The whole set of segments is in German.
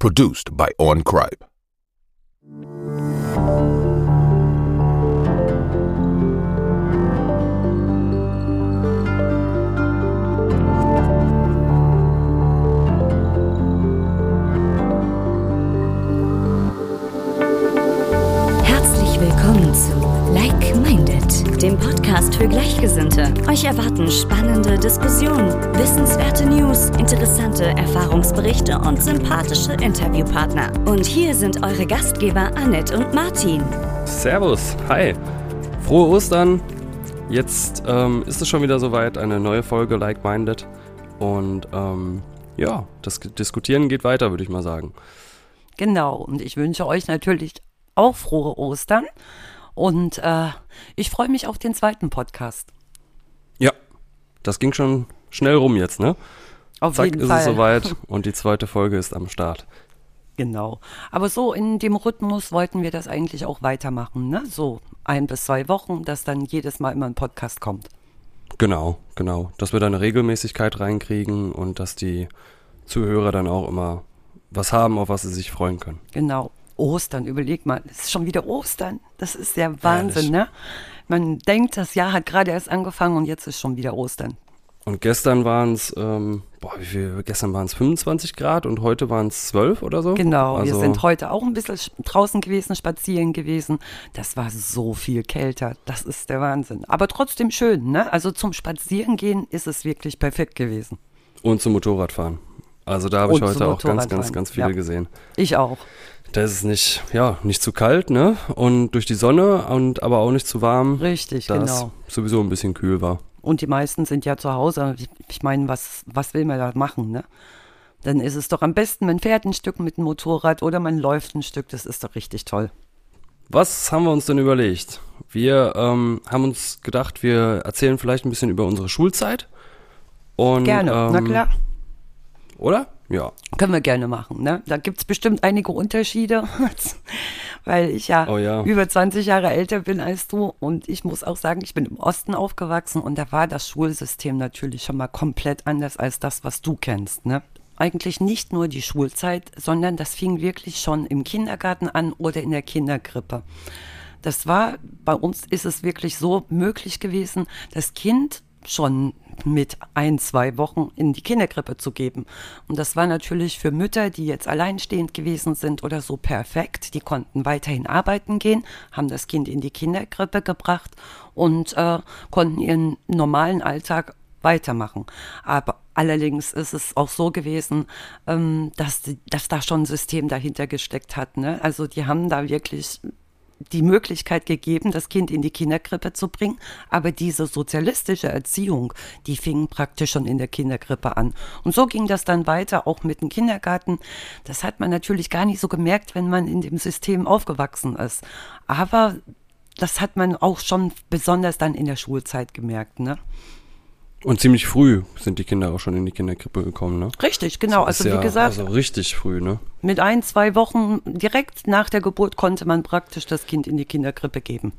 Produced by On Cripe. Dem Podcast für Gleichgesinnte. Euch erwarten spannende Diskussionen, wissenswerte News, interessante Erfahrungsberichte und sympathische Interviewpartner. Und hier sind eure Gastgeber Annette und Martin. Servus, hi. Frohe Ostern. Jetzt ähm, ist es schon wieder soweit, eine neue Folge Like Minded. Und ähm, ja, das Diskutieren geht weiter, würde ich mal sagen. Genau, und ich wünsche euch natürlich auch frohe Ostern. Und äh, ich freue mich auf den zweiten Podcast. Ja, das ging schon schnell rum jetzt, ne? Auf Zack, jeden ist Fall. es soweit und die zweite Folge ist am Start. Genau. Aber so in dem Rhythmus wollten wir das eigentlich auch weitermachen, ne? So ein bis zwei Wochen, dass dann jedes Mal immer ein Podcast kommt. Genau, genau. Dass wir da eine Regelmäßigkeit reinkriegen und dass die Zuhörer dann auch immer was haben, auf was sie sich freuen können. Genau. Ostern, überleg mal, es ist schon wieder Ostern. Das ist der Wahnsinn, Ehrlich. ne? Man denkt, das Jahr hat gerade erst angefangen und jetzt ist schon wieder Ostern. Und gestern waren es, ähm, boah, wie viel, gestern waren es 25 Grad und heute waren es 12 oder so. Genau, wir Also- sind heute auch ein bisschen sch- draußen gewesen, spazieren gewesen. Das war so viel kälter. Das ist der Wahnsinn. Aber trotzdem schön, ne? Also zum Spazierengehen ist es wirklich perfekt gewesen. Und zum Motorradfahren. Also da habe ich heute auch ganz, ganz, ganz viele ja. gesehen. Ich auch. Da ist es nicht, ja, nicht zu kalt, ne? Und durch die Sonne und aber auch nicht zu warm. Richtig, da genau. es sowieso ein bisschen kühl war. Und die meisten sind ja zu Hause. Ich, ich meine, was, was will man da machen, ne? Dann ist es doch am besten, man fährt ein Stück mit dem Motorrad oder man läuft ein Stück. Das ist doch richtig toll. Was haben wir uns denn überlegt? Wir ähm, haben uns gedacht, wir erzählen vielleicht ein bisschen über unsere Schulzeit. Und, Gerne, ähm, na klar. Oder? Ja. Können wir gerne machen. Ne? Da gibt es bestimmt einige Unterschiede, weil ich ja, Oh ja. über 20 Jahre älter bin als du. Und ich muss auch sagen, ich bin im Osten aufgewachsen und da war das Schulsystem natürlich schon mal komplett anders als das, was du kennst. Ne? Eigentlich nicht nur die Schulzeit, sondern das fing wirklich schon im Kindergarten an oder in der Kinderkrippe. Das war, bei uns ist es wirklich so möglich gewesen, das Kind schon mit ein, zwei Wochen in die Kinderkrippe zu geben. Und das war natürlich für Mütter, die jetzt alleinstehend gewesen sind oder so perfekt. Die konnten weiterhin arbeiten gehen, haben das Kind in die Kinderkrippe gebracht und äh, konnten ihren normalen Alltag weitermachen. Aber allerdings ist es auch so gewesen, ähm, dass, dass da schon ein System dahinter gesteckt hat. Ne? Also die haben da wirklich die Möglichkeit gegeben, das Kind in die Kinderkrippe zu bringen. Aber diese sozialistische Erziehung, die fing praktisch schon in der Kinderkrippe an. Und so ging das dann weiter, auch mit dem Kindergarten. Das hat man natürlich gar nicht so gemerkt, wenn man in dem System aufgewachsen ist. Aber das hat man auch schon besonders dann in der Schulzeit gemerkt. Ne? Und ziemlich früh sind die Kinder auch schon in die Kinderkrippe gekommen, ne? Richtig, genau. Also wie ja, gesagt, Also richtig früh, ne? mit ein, zwei Wochen direkt nach der Geburt konnte man praktisch das Kind in die Kinderkrippe geben.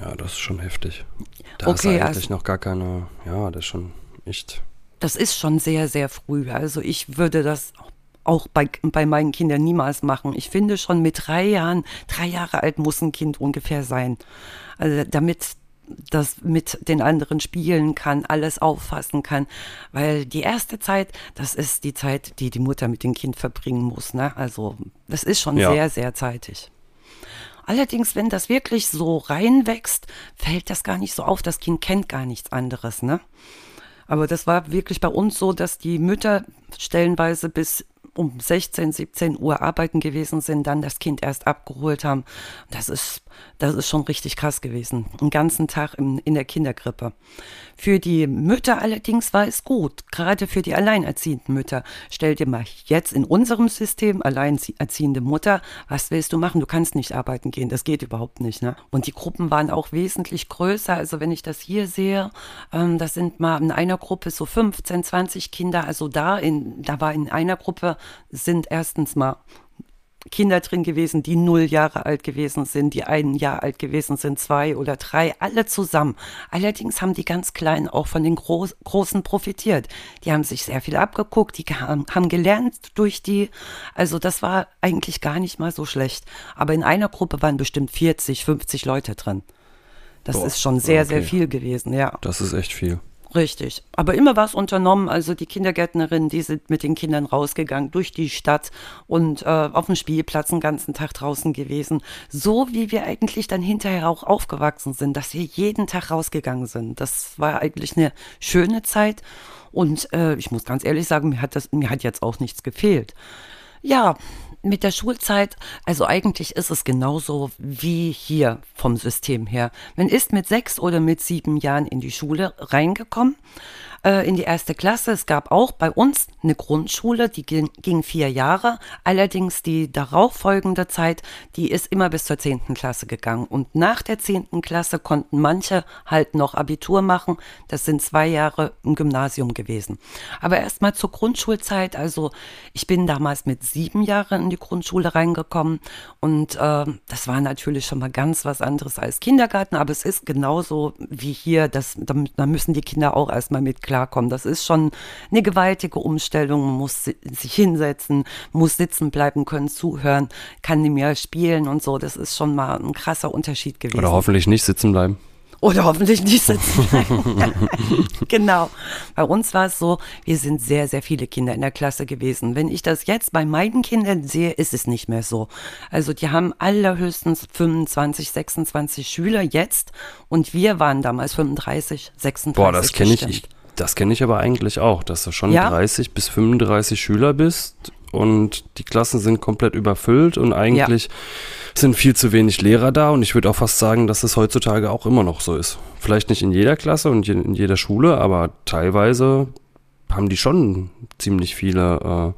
Ja, das ist schon heftig. Da Okay, ist also- eigentlich noch gar keine, ja, das ist schon echt. Das ist schon sehr, sehr früh. Also ich würde das auch bei, bei meinen Kindern niemals machen. Ich finde schon mit drei Jahren, drei Jahre alt muss ein Kind ungefähr sein. Also damit das mit den anderen spielen kann, alles auffassen kann. Weil die erste Zeit, das ist die Zeit, die die Mutter mit dem Kind verbringen muss. Ne? Also das ist schon Ja. sehr, sehr zeitig. Allerdings, wenn das wirklich so reinwächst, fällt das gar nicht so auf. Das Kind kennt gar nichts anderes, ne? Aber das war wirklich bei uns so, dass die Mütter stellenweise bis um 16, 17 Uhr arbeiten gewesen sind, dann das Kind erst abgeholt haben. Das ist, das ist schon richtig krass gewesen. Den ganzen Tag in, in der Kinderkrippe. Für die Mütter allerdings war es gut, gerade für die alleinerziehenden Mütter. Stell dir mal jetzt in unserem System alleinerziehende Mutter, was willst du machen? Du kannst nicht arbeiten gehen, das geht überhaupt nicht. Ne? Und die Gruppen waren auch wesentlich größer. Also wenn ich das hier sehe, ähm, das sind mal in einer Gruppe so 15, 20 Kinder. Also da in, da war in einer Gruppe sind erstens mal Kinder drin gewesen, die null Jahre alt gewesen sind, die ein Jahr alt gewesen sind, zwei oder drei, alle zusammen. Allerdings haben die ganz Kleinen auch von den Groß Großen profitiert. Die haben sich sehr viel abgeguckt, die haben, haben gelernt durch die, also das war eigentlich gar nicht mal so schlecht. Aber in einer Gruppe waren bestimmt 40, 50 Leute drin. Das Boah, ist schon sehr, okay. sehr viel gewesen, ja. Das ist echt viel. Richtig. Aber immer was unternommen. Also die Kindergärtnerinnen, die sind mit den Kindern rausgegangen durch die Stadt und äh, auf dem Spielplatz den ganzen Tag draußen gewesen. So wie wir eigentlich dann hinterher auch aufgewachsen sind, dass wir jeden Tag rausgegangen sind. Das war eigentlich eine schöne Zeit. Und äh, ich muss ganz ehrlich sagen, mir hat das, mir hat jetzt auch nichts gefehlt. Ja, mit der Schulzeit, also eigentlich ist es genauso wie hier vom System her. Man ist mit sechs oder mit sieben Jahren in die Schule reingekommen, äh, in die erste Klasse. Es gab auch bei uns eine Grundschule, die ging, ging vier Jahre. Allerdings die darauffolgende Zeit, die ist immer bis zur zehnten Klasse gegangen. Und nach der zehnten Klasse konnten manche halt noch Abitur machen. Das sind zwei Jahre im Gymnasium gewesen. Aber erstmal zur Grundschulzeit. Also ich bin damals mit sieben Jahren in die Grundschule reingekommen und äh, das war natürlich schon mal ganz was anderes als Kindergarten, aber es ist genauso wie hier, das, da, da müssen die Kinder auch erstmal mit klarkommen. Das ist schon eine gewaltige Umstellung, man muss si- sich hinsetzen, muss sitzen bleiben können, zuhören, kann nicht mehr spielen und so. Das ist schon mal ein krasser Unterschied gewesen. Oder hoffentlich nicht sitzen bleiben. Oder hoffentlich nicht sitzen bleiben. genau. Bei uns war es so, wir sind sehr, sehr viele Kinder in der Klasse gewesen. Wenn ich das jetzt bei meinen Kindern sehe, ist es nicht mehr so. Also die haben allerhöchstens 25, 26 Schüler jetzt und wir waren damals 35, 36. Boah, das kenne ich, ich. Das kenne ich aber eigentlich auch, dass du schon Ja? 30 bis 35 Schüler bist und die Klassen sind komplett überfüllt und eigentlich sind viel zu wenig Lehrer da und ich würde auch fast sagen, dass es heutzutage auch immer noch so ist. Vielleicht nicht in jeder Klasse und in jeder Schule, aber teilweise haben die schon ziemlich viele,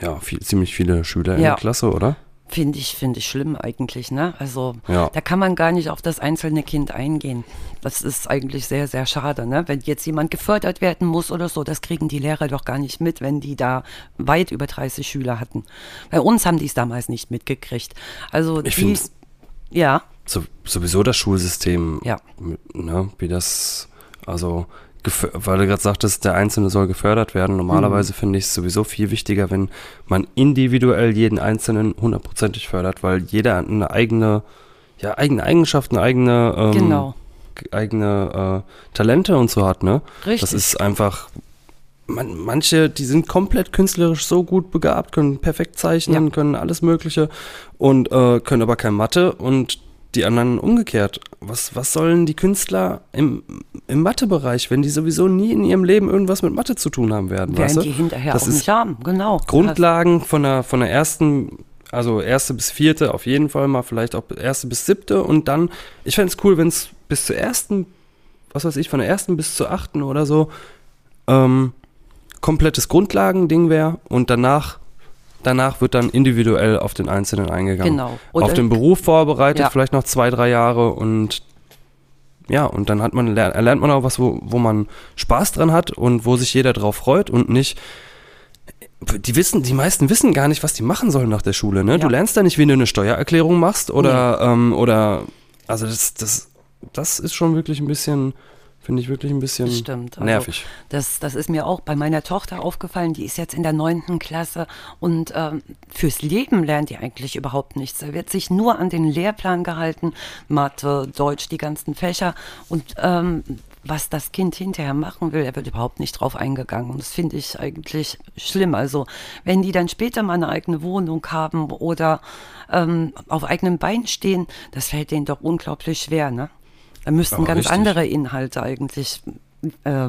äh, ja, viel, ziemlich viele Schüler in Ja. der Klasse, oder? Finde ich, finde ich schlimm eigentlich, ne? Also Ja. da kann man gar nicht auf das einzelne Kind eingehen. Das ist eigentlich sehr, sehr schade, ne? Wenn jetzt jemand gefördert werden muss oder so, das kriegen die Lehrer doch gar nicht mit, wenn die da weit über 30 Schüler hatten. Bei uns haben die es damals nicht mitgekriegt. Also Ich die, ja, So, sowieso das Schulsystem, Ja. ne, wie das, also, weil du gerade sagtest, der Einzelne soll gefördert werden. Normalerweise Mhm. finde ich es sowieso viel wichtiger, wenn man individuell jeden Einzelnen hundertprozentig fördert, weil jeder eine eigene, ja, eigene Eigenschaften, eigene, ähm, Genau. eigene äh, Talente und so hat, ne? Richtig. Das ist einfach, man, manche, die sind komplett künstlerisch so gut begabt, können perfekt zeichnen, Ja. können alles Mögliche und äh, können aber kein Mathe und die anderen umgekehrt. Was, was sollen die Künstler im, im Mathebereich, wenn die sowieso nie in ihrem Leben irgendwas mit Mathe zu tun haben werden? werden die hinterher das auch ist nicht haben, genau. Grundlagen von der, von der ersten, also erste bis vierte auf jeden Fall mal, vielleicht auch erste bis siebte und dann, ich fände es cool, wenn es bis zur ersten, was weiß ich, von der ersten bis zur achten oder so, ähm, komplettes Grundlagending wäre und danach, danach wird dann individuell auf den Einzelnen eingegangen. Genau. auf Oder- den Beruf vorbereitet, Ja. vielleicht noch zwei, drei Jahre und ja, und dann hat man, ler- erlernt man auch was, wo, wo man Spaß dran hat und wo sich jeder drauf freut und nicht, die wissen, die meisten wissen gar nicht, was die machen sollen nach der Schule, ne? Du Ja. lernst da nicht, wie du eine Steuererklärung machst oder, ähm, oder, also das, das, das ist schon wirklich ein bisschen, finde ich wirklich ein bisschen Das stimmt. Also, nervig. Das, das ist mir auch bei meiner Tochter aufgefallen. Die ist jetzt in der neunten Klasse und ähm, fürs Leben lernt die eigentlich überhaupt nichts. Da wird sich nur an den Lehrplan gehalten, Mathe, Deutsch, die ganzen Fächer und ähm, was das Kind hinterher machen will, er wird überhaupt nicht drauf eingegangen. Und das finde ich eigentlich schlimm. Also wenn die dann später mal eine eigene Wohnung haben oder ähm, auf eigenem Bein stehen, das fällt denen doch unglaublich schwer, ne? Da müssten Aber ganz richtig. andere Inhalte eigentlich äh,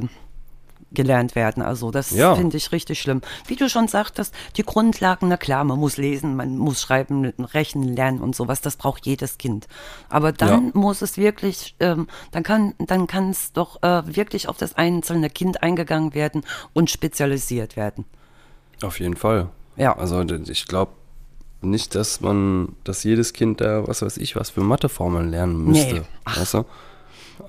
gelernt werden. Also das Ja. finde ich richtig schlimm. Wie du schon sagtest, die Grundlagen, na klar, man muss lesen, man muss schreiben, rechnen, lernen und sowas, das braucht jedes Kind. Aber dann Ja. muss es wirklich, ähm, dann kann dann kann es doch äh, wirklich auf das einzelne Kind eingegangen werden und spezialisiert werden. Auf jeden Fall. Ja. Also ich glaube nicht, dass man, dass jedes Kind da, was weiß ich, was für Matheformeln lernen müsste. Nee. Ach. Weißt du?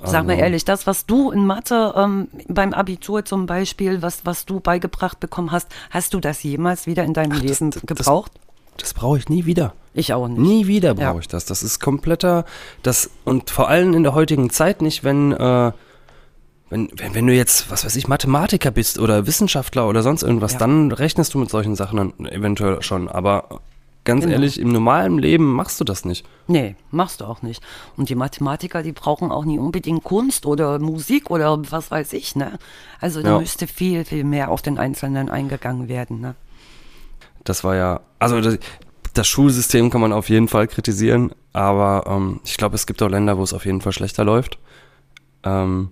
Sag mal Also- ehrlich, das, was du in Mathe ähm, beim Abitur zum Beispiel, was, was du beigebracht bekommen hast, hast du das jemals wieder in deinem Leben das- das- gebraucht? das brauche ich nie wieder. Ich auch nicht. Nie wieder brauche Ja. ich das. Das ist kompletter, das und vor allem in der heutigen Zeit nicht, wenn, äh, wenn, wenn, wenn du jetzt, was weiß ich, Mathematiker bist oder Wissenschaftler oder sonst irgendwas, Ja. dann rechnest du mit solchen Sachen dann eventuell schon. Aber ganz Genau. ehrlich, im normalen Leben machst du das nicht. Nee, machst du auch nicht. Und die Mathematiker, die brauchen auch nie unbedingt Kunst oder Musik oder was weiß ich, ne? Also da Ja. müsste viel, viel mehr auf den Einzelnen eingegangen werden, ne? Das war ja, also das, das Schulsystem kann man auf jeden Fall kritisieren, aber ähm, ich glaube, es gibt auch Länder, wo es auf jeden Fall schlechter läuft. Ähm,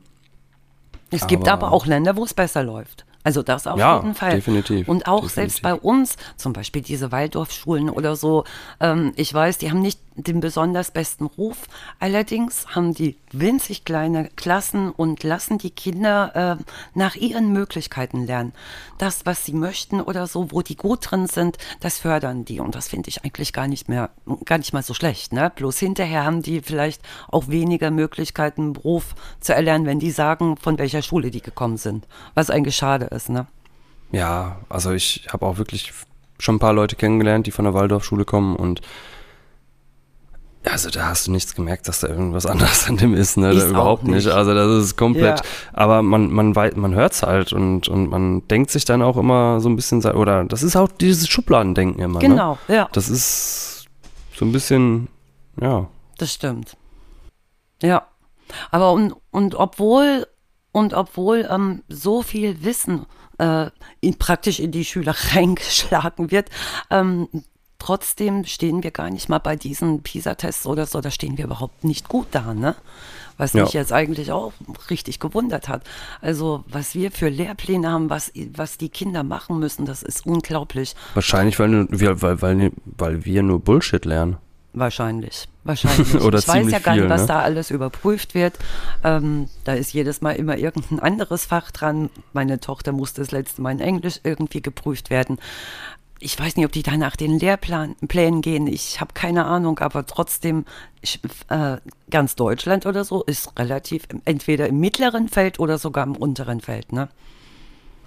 Es gibt Aber- aber auch Länder, wo es besser läuft. Also das auf Ja, jeden Fall. definitiv, Und auch definitiv. selbst bei uns, zum Beispiel diese Waldorfschulen oder so, ähm, ich weiß, die haben nicht den besonders besten Ruf. Allerdings haben die winzig kleine Klassen und lassen die Kinder äh, nach ihren Möglichkeiten lernen. Das, was sie möchten oder so, wo die gut drin sind, das fördern die. Und das finde ich eigentlich gar nicht mehr, gar nicht mal so schlecht. Ne? Bloß hinterher haben die vielleicht auch weniger Möglichkeiten, einen Beruf zu erlernen, wenn die sagen, von welcher Schule die gekommen sind. Was eigentlich schade ist, ne? Ja, also ich habe auch wirklich schon ein paar Leute kennengelernt, die von der Waldorfschule kommen und also da hast du nichts gemerkt, dass da irgendwas anderes an dem ist, ne? Ist überhaupt nicht. nicht. Also das ist komplett, Ja. aber man man weiß, man hört's halt und und man denkt sich dann auch immer so ein bisschen oder das ist auch dieses Schubladendenken immer, ne? Genau, ja, Das ist so ein bisschen ja, das stimmt. Ja, aber und, und obwohl und obwohl ähm, so viel Wissen äh, in, praktisch in die Schüler reingeschlagen wird, ähm, trotzdem stehen wir gar nicht mal bei diesen PISA-Tests oder so, da stehen wir überhaupt nicht gut da, ne? Was Ja. mich jetzt eigentlich auch richtig gewundert hat. Also, was wir für Lehrpläne haben, was, was die Kinder machen müssen, das ist unglaublich. wahrscheinlich weil weil weil weil wir nur Bullshit lernen. Wahrscheinlich, wahrscheinlich. Oder ich weiß ja gar nicht, viel, was ne? da alles überprüft wird. Ähm, da ist jedes Mal immer irgendein anderes Fach dran. Meine Tochter musste das letzte Mal in Englisch irgendwie geprüft werden. Ich weiß nicht, ob die da nach den Lehrplänen gehen. Ich habe keine Ahnung, aber trotzdem, ich, äh, ganz Deutschland oder so ist relativ entweder im mittleren Feld oder sogar im unteren Feld. Ne?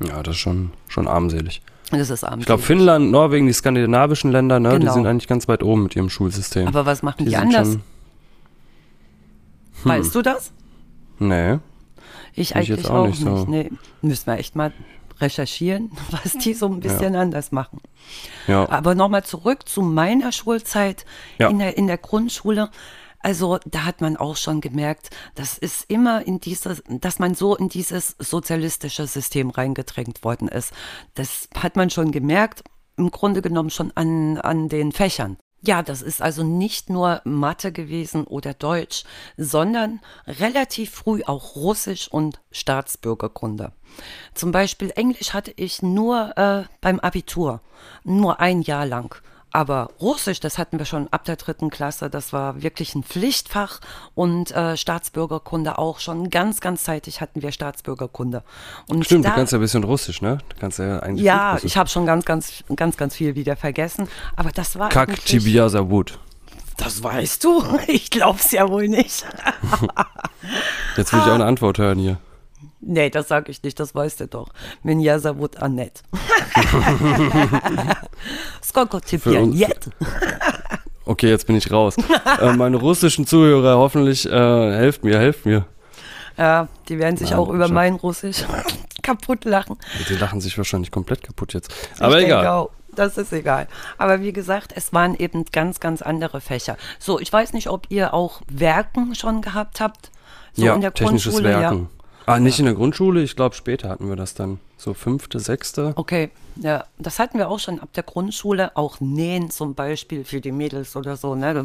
Ja, das ist schon schon armselig. Das ist Ich glaube. Finnland, Norwegen, die skandinavischen Länder, ne, die Genau. sind eigentlich ganz weit oben mit ihrem Schulsystem. Aber was machen die, sind anders? schon- Weißt du das? Nee. Ich Ich eigentlich jetzt auch auch nicht nicht. so. Nee, müssen wir echt mal recherchieren, was die so ein bisschen anders machen. Ja. Aber nochmal zurück zu meiner Schulzeit Ja. in, der, in der Grundschule. Also da hat man auch schon gemerkt, das ist immer in dieses, dass man so in dieses sozialistische System reingedrängt worden ist. Das hat man schon gemerkt, im Grunde genommen schon an, an den Fächern. Ja, das ist also nicht nur Mathe gewesen oder Deutsch, sondern relativ früh auch Russisch und Staatsbürgerkunde. Zum Beispiel Englisch hatte ich nur äh, beim Abitur, nur ein Jahr lang. Aber Russisch, das hatten wir schon ab der dritten Klasse, das war wirklich ein Pflichtfach und äh, Staatsbürgerkunde auch schon ganz, ganz zeitig hatten wir Staatsbürgerkunde. Und Stimmt, da, du kannst ja ein bisschen Russisch, ne? Du kannst ja eigentlich ja, ich habe schon ganz, ganz, ganz, ganz viel wieder vergessen. Aber das war Kak eigentlich- Tibiasa Wut. Das weißt du? Ich glaub's ja wohl nicht. Jetzt will ich auch eine Antwort hören hier. Nee, das sag ich nicht, das weißt du doch. Minjasa wut Annette. Skoko Für Tipian uns- jet. Okay, jetzt bin ich raus. äh, meine russischen Zuhörer, hoffentlich äh, helft mir, helft mir. Ja, die werden sich Nein, auch über mein Russisch kaputt lachen. Die lachen sich wahrscheinlich komplett kaputt jetzt. Ich Aber denke egal. Das ist egal. Aber wie gesagt, es waren eben ganz, ganz andere Fächer. So, ich weiß nicht, ob ihr auch Werken schon gehabt habt. So ja, in der technisches Grundschule, Werken. Ah, nicht in der Grundschule, ich glaube später hatten wir das dann. So fünfte, sechste. Okay, ja, das hatten wir auch schon ab der Grundschule, auch Nähen zum Beispiel für die Mädels oder so. Ne?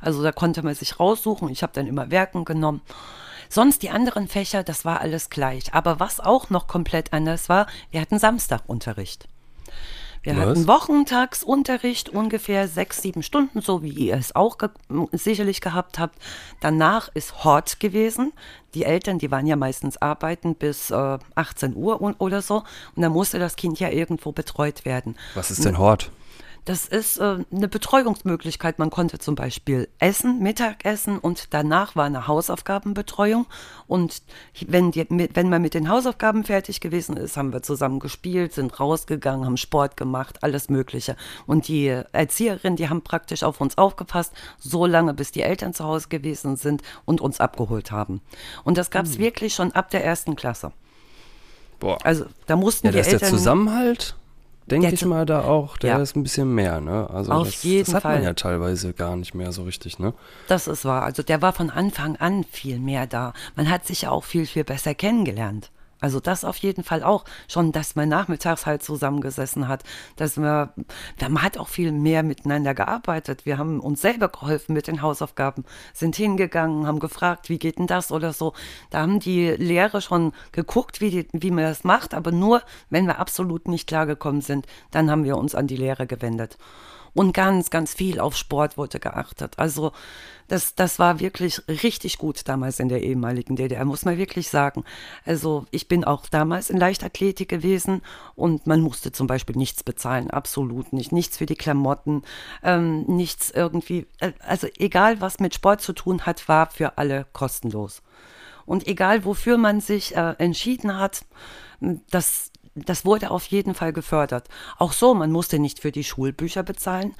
Also da konnte man sich raussuchen. Ich habe dann immer Werken genommen. Sonst die anderen Fächer, das war alles gleich. Aber was auch noch komplett anders war, wir hatten Samstagunterricht. Wir Was? hatten Wochentagsunterricht, ungefähr sechs, sieben Stunden, so wie ihr es auch ge sicherlich gehabt habt. Danach ist Hort gewesen. Die Eltern, die waren ja meistens arbeiten bis äh, 18 Uhr oder so. Und dann musste das Kind ja irgendwo betreut werden. Was ist denn Hort? Das ist äh, eine Betreuungsmöglichkeit. Man konnte zum Beispiel essen, Mittagessen und danach war eine Hausaufgabenbetreuung. Und wenn, die, wenn man mit den Hausaufgaben fertig gewesen ist, haben wir zusammen gespielt, sind rausgegangen, haben Sport gemacht, alles Mögliche. Und die Erzieherinnen, die haben praktisch auf uns aufgepasst, so lange bis die Eltern zu Hause gewesen sind und uns abgeholt haben. Und das gab es hm. wirklich schon ab der ersten Klasse. Boah. Also da mussten ja, die Eltern. Der Zusammenhalt denke ich mal, da auch, der ja. ist ein bisschen mehr, ne? Also Auf das, jeden das hat Fall. man ja teilweise gar nicht mehr so richtig, ne? Das ist wahr. Also der war von Anfang an viel mehr da. Man hat sich ja auch viel, viel besser kennengelernt. Also das auf jeden Fall auch. Schon, dass man nachmittags halt zusammengesessen hat, dass wir, man hat auch viel mehr miteinander gearbeitet. Wir haben uns selber geholfen mit den Hausaufgaben, sind hingegangen, haben gefragt, wie geht denn das oder so. Da haben die Lehrer schon geguckt, wie, die, wie man das macht, aber nur, wenn wir absolut nicht klargekommen sind, dann haben wir uns an die Lehrer gewendet. Und ganz, ganz viel auf Sport wurde geachtet. Also das, das war wirklich richtig gut damals in der ehemaligen DDR, muss man wirklich sagen. Also ich bin auch damals in Leichtathletik gewesen und man musste zum Beispiel nichts bezahlen, absolut nicht. Nichts für die Klamotten, ähm, nichts irgendwie. Äh, also egal, was mit Sport zu tun hat, war für alle kostenlos. Und egal, wofür man sich äh, entschieden hat, das das wurde auf jeden Fall gefördert. Auch so, man musste nicht für die Schulbücher bezahlen.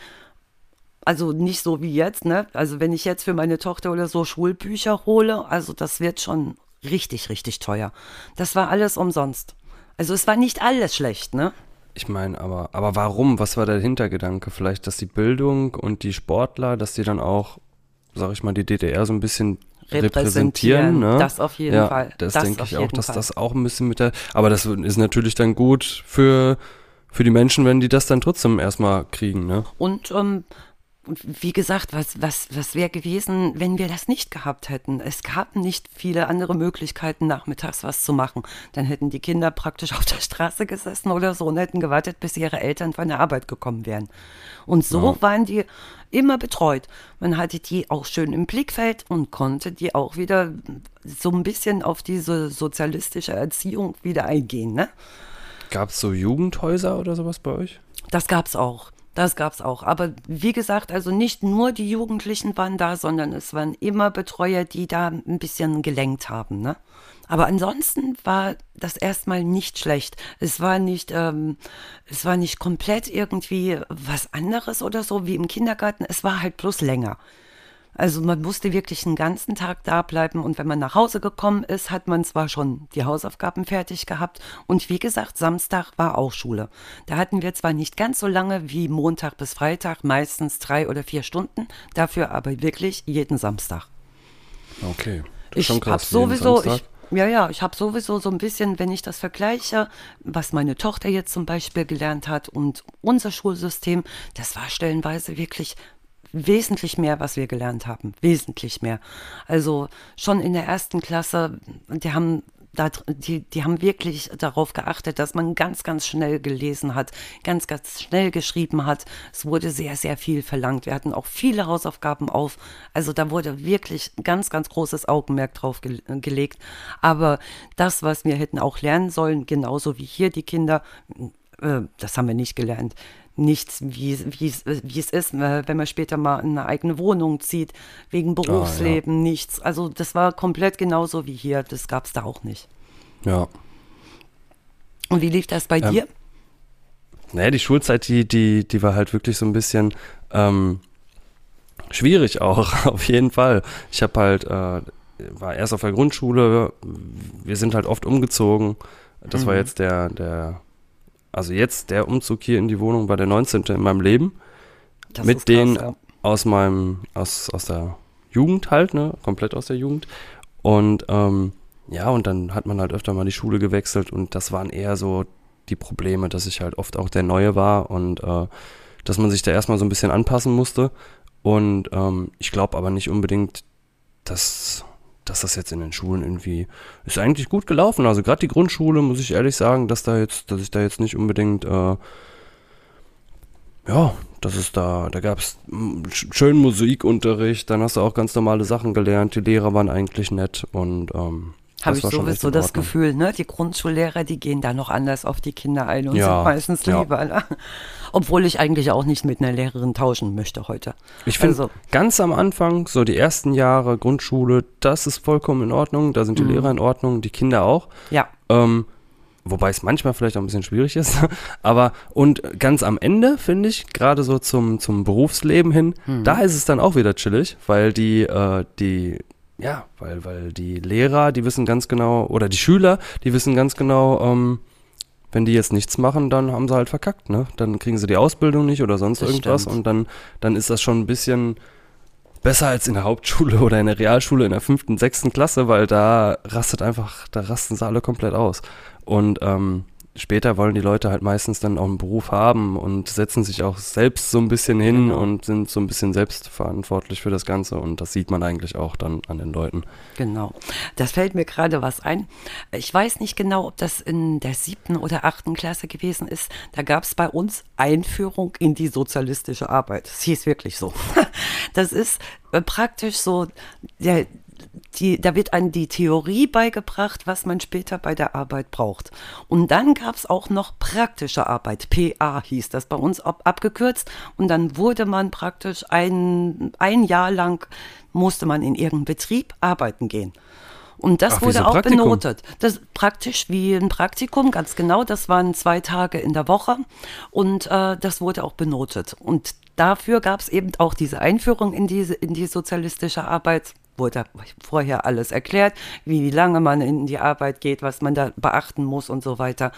Also nicht so wie jetzt, ne? Also wenn ich jetzt für meine Tochter oder so Schulbücher hole, also das wird schon richtig, richtig teuer. Das war alles umsonst. Also es war nicht alles schlecht, ne? Ich meine, aber, aber warum? Was war der Hintergedanke? Vielleicht, dass die Bildung und die Sportler, dass die dann auch, sag ich mal, die DDR so ein bisschen repräsentieren. ne? Das auf jeden ja, Fall. Das, das denke ich auch, dass Fall. das auch ein bisschen mit der. Aber das ist natürlich dann gut für, für die Menschen, wenn die das dann trotzdem erstmal kriegen, ne? Und ähm, wie gesagt, was, was, was wäre gewesen, wenn wir das nicht gehabt hätten? Es gab nicht viele andere Möglichkeiten, nachmittags was zu machen. Dann hätten die Kinder praktisch auf der Straße gesessen oder so und hätten gewartet, bis ihre Eltern von der Arbeit gekommen wären. Und so ja. waren die immer betreut. Man hatte die auch schön im Blickfeld und konnte die auch wieder so ein bisschen auf diese sozialistische Erziehung wieder eingehen. Ne? Gab es so Jugendhäuser oder sowas bei euch? Das gab es auch. Das gab es auch. Aber wie gesagt, also nicht nur die Jugendlichen waren da, sondern es waren immer Betreuer, die da ein bisschen gelenkt haben. Ne? Aber ansonsten war das erstmal nicht schlecht. Es war nicht, ähm, es war nicht komplett irgendwie was anderes oder so wie im Kindergarten. Es war halt bloß länger. Also man musste wirklich den ganzen Tag da bleiben und wenn man nach Hause gekommen ist, hat man zwar schon die Hausaufgaben fertig gehabt und wie gesagt, Samstag war auch Schule. Da hatten wir zwar nicht ganz so lange wie Montag bis Freitag, meistens drei oder vier Stunden, dafür aber wirklich jeden Samstag. Okay. Ich habe sowieso, ich, ja, ja, ich habe sowieso so ein bisschen, wenn ich das vergleiche, was meine Tochter jetzt zum Beispiel gelernt hat und unser Schulsystem, das war stellenweise wirklich wesentlich mehr, was wir gelernt haben. Wesentlich mehr. Also schon in der ersten Klasse, die haben da, die, die haben wirklich darauf geachtet, dass man ganz, ganz schnell gelesen hat, ganz, ganz schnell geschrieben hat. Es wurde sehr, sehr viel verlangt. Wir hatten auch viele Hausaufgaben auf. Also da wurde wirklich ganz, ganz großes Augenmerk drauf ge gelegt. Aber das, was wir hätten auch lernen sollen, genauso wie hier die Kinder, äh, das haben wir nicht gelernt nichts, wie, wie, wie es ist, äh, wenn man später mal eine eigene Wohnung zieht, wegen Berufsleben, ah, ja. nichts. Also das war komplett genauso wie hier, das gab es da auch nicht. Ja. Und wie lief das bei ähm, dir? Naja, die Schulzeit, die, die, die war halt wirklich so ein bisschen ähm, schwierig auch, auf jeden Fall. Ich habe halt, äh, war erst auf der Grundschule, wir sind halt oft umgezogen. Das mhm. war jetzt der, der also jetzt der Umzug hier in die Wohnung war der 19. in meinem Leben. Das mit denen ja. aus meinem, aus, aus der Jugend halt, ne? Komplett aus der Jugend. Und ähm, ja, und dann hat man halt öfter mal die Schule gewechselt und das waren eher so die Probleme, dass ich halt oft auch der Neue war und äh, dass man sich da erstmal so ein bisschen anpassen musste. Und ähm, ich glaube aber nicht unbedingt, dass dass das jetzt in den Schulen irgendwie ist eigentlich gut gelaufen. Also gerade die Grundschule muss ich ehrlich sagen, dass da jetzt, dass ich da jetzt nicht unbedingt äh, ja, das ist da, da gab es schönen Musikunterricht, dann hast du auch ganz normale Sachen gelernt, die Lehrer waren eigentlich nett und ähm, Habe ich sowieso das. Gefühl, ne? Die Grundschullehrer, die gehen da noch anders auf die Kinder ein und Ja, sind meistens ja. lieber. Ne? Obwohl ich eigentlich auch nicht mit einer Lehrerin tauschen möchte heute. Ich finde, Also- ganz am Anfang, so die ersten Jahre Grundschule, das ist vollkommen in Ordnung. Da sind Mhm. die Lehrer in Ordnung, die Kinder auch. Ja, Ähm, wobei es manchmal vielleicht auch ein bisschen schwierig ist. Aber und ganz am Ende, finde ich, gerade so zum, zum Berufsleben hin, Mhm. da ist es dann auch wieder chillig, weil die, äh, die, ja, weil, weil die Lehrer, die wissen ganz genau, oder die Schüler, die wissen ganz genau, ähm, wenn die jetzt nichts machen, dann haben sie halt verkackt, ne? Dann kriegen sie die Ausbildung nicht oder sonst Das irgendwas stimmt. und dann, dann ist das schon ein bisschen besser als in der Hauptschule oder in der Realschule in der fünften, sechsten Klasse, weil da rastet einfach, da rasten sie alle komplett aus. Und ähm, später wollen die Leute halt meistens dann auch einen Beruf haben und setzen sich auch selbst so ein bisschen hin Genau. und sind so ein bisschen selbstverantwortlich für das Ganze und das sieht man eigentlich auch dann an den Leuten. genau. Das fällt mir gerade was ein. Ich weiß nicht genau, ob das in der siebten oder achten Klasse gewesen ist. Da gab es bei uns Einführung in die sozialistische Arbeit. Das hieß wirklich so. Das ist äh, praktisch so, der, die, da wird einem die Theorie beigebracht, was man später bei der Arbeit braucht. Und dann gab es auch noch praktische Arbeit. PA hieß das bei uns ab, abgekürzt. Und dann wurde man praktisch ein, ein Jahr lang, musste man in irgendeinem Betrieb arbeiten gehen. Und das Ach, wurde so auch Praktikum? benotet. Das ist praktisch wie ein Praktikum, ganz genau. Das waren zwei Tage in der Woche und äh, das wurde auch benotet. Und dafür gab es eben auch diese Einführung in diese in die sozialistische Arbeit. Wurde vorher alles erklärt, wie lange man in die Arbeit geht, was man da beachten muss und so weiter.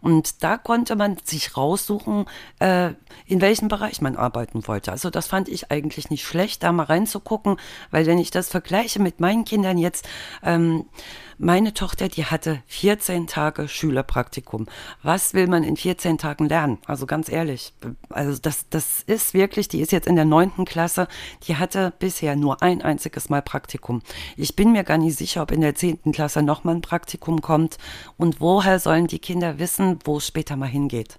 Und da konnte man sich raussuchen, äh, in welchem Bereich man arbeiten wollte. Also das fand ich eigentlich nicht schlecht, da mal reinzugucken, weil wenn ich das vergleiche mit meinen Kindern jetzt, ähm, meine Tochter, die hatte 14 Tage Schülerpraktikum. Was will man in 14 Tagen lernen? Also ganz ehrlich, also das, das ist wirklich, die ist jetzt in der neunten Klasse, die hatte bisher nur ein einziges Mal Praktikum. Ich bin mir gar nicht sicher, ob in der zehnten Klasse nochmal ein Praktikum kommt und woher sollen die Kinder wissen, wo es später mal hingeht.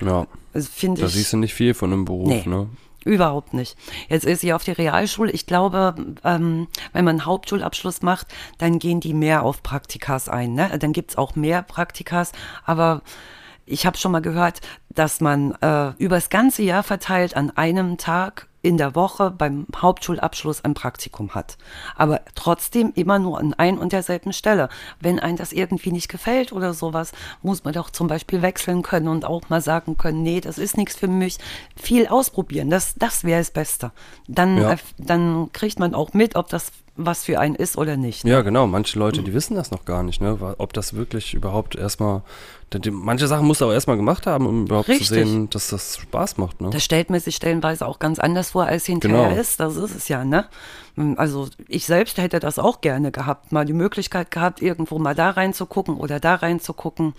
Ja, Also da siehst du nicht viel von einem Beruf, Nee. ne? Überhaupt nicht. Jetzt ist sie auf die Realschule. Ich glaube, ähm, wenn man einen Hauptschulabschluss macht, dann gehen die mehr auf Praktikas ein. Ne? Dann gibt's auch mehr Praktikas. Aber ich habe schon mal gehört, dass man äh, über das ganze Jahr verteilt an einem Tag in der Woche beim Hauptschulabschluss ein Praktikum hat. Aber trotzdem immer nur an ein und derselben Stelle. Wenn einem das irgendwie nicht gefällt oder sowas, muss man doch zum Beispiel wechseln können und auch mal sagen können, nee, das ist nichts für mich. Viel ausprobieren, das, das wäre das Beste. Dann, Ja. dann kriegt man auch mit, ob das was für einen ist oder nicht. Ja, genau. Manche Leute, die wissen das noch gar nicht, ne? Ob das wirklich überhaupt erstmal. Manche Sachen musst du auch erstmal gemacht haben, um überhaupt Richtig. zu sehen, dass das Spaß macht, ne? Das stellt man sich stellenweise auch ganz anders vor, als hinterher Genau. ist. Das ist es ja, ne? Also ich selbst hätte das auch gerne gehabt, mal die Möglichkeit gehabt, irgendwo mal da reinzugucken oder da reinzugucken.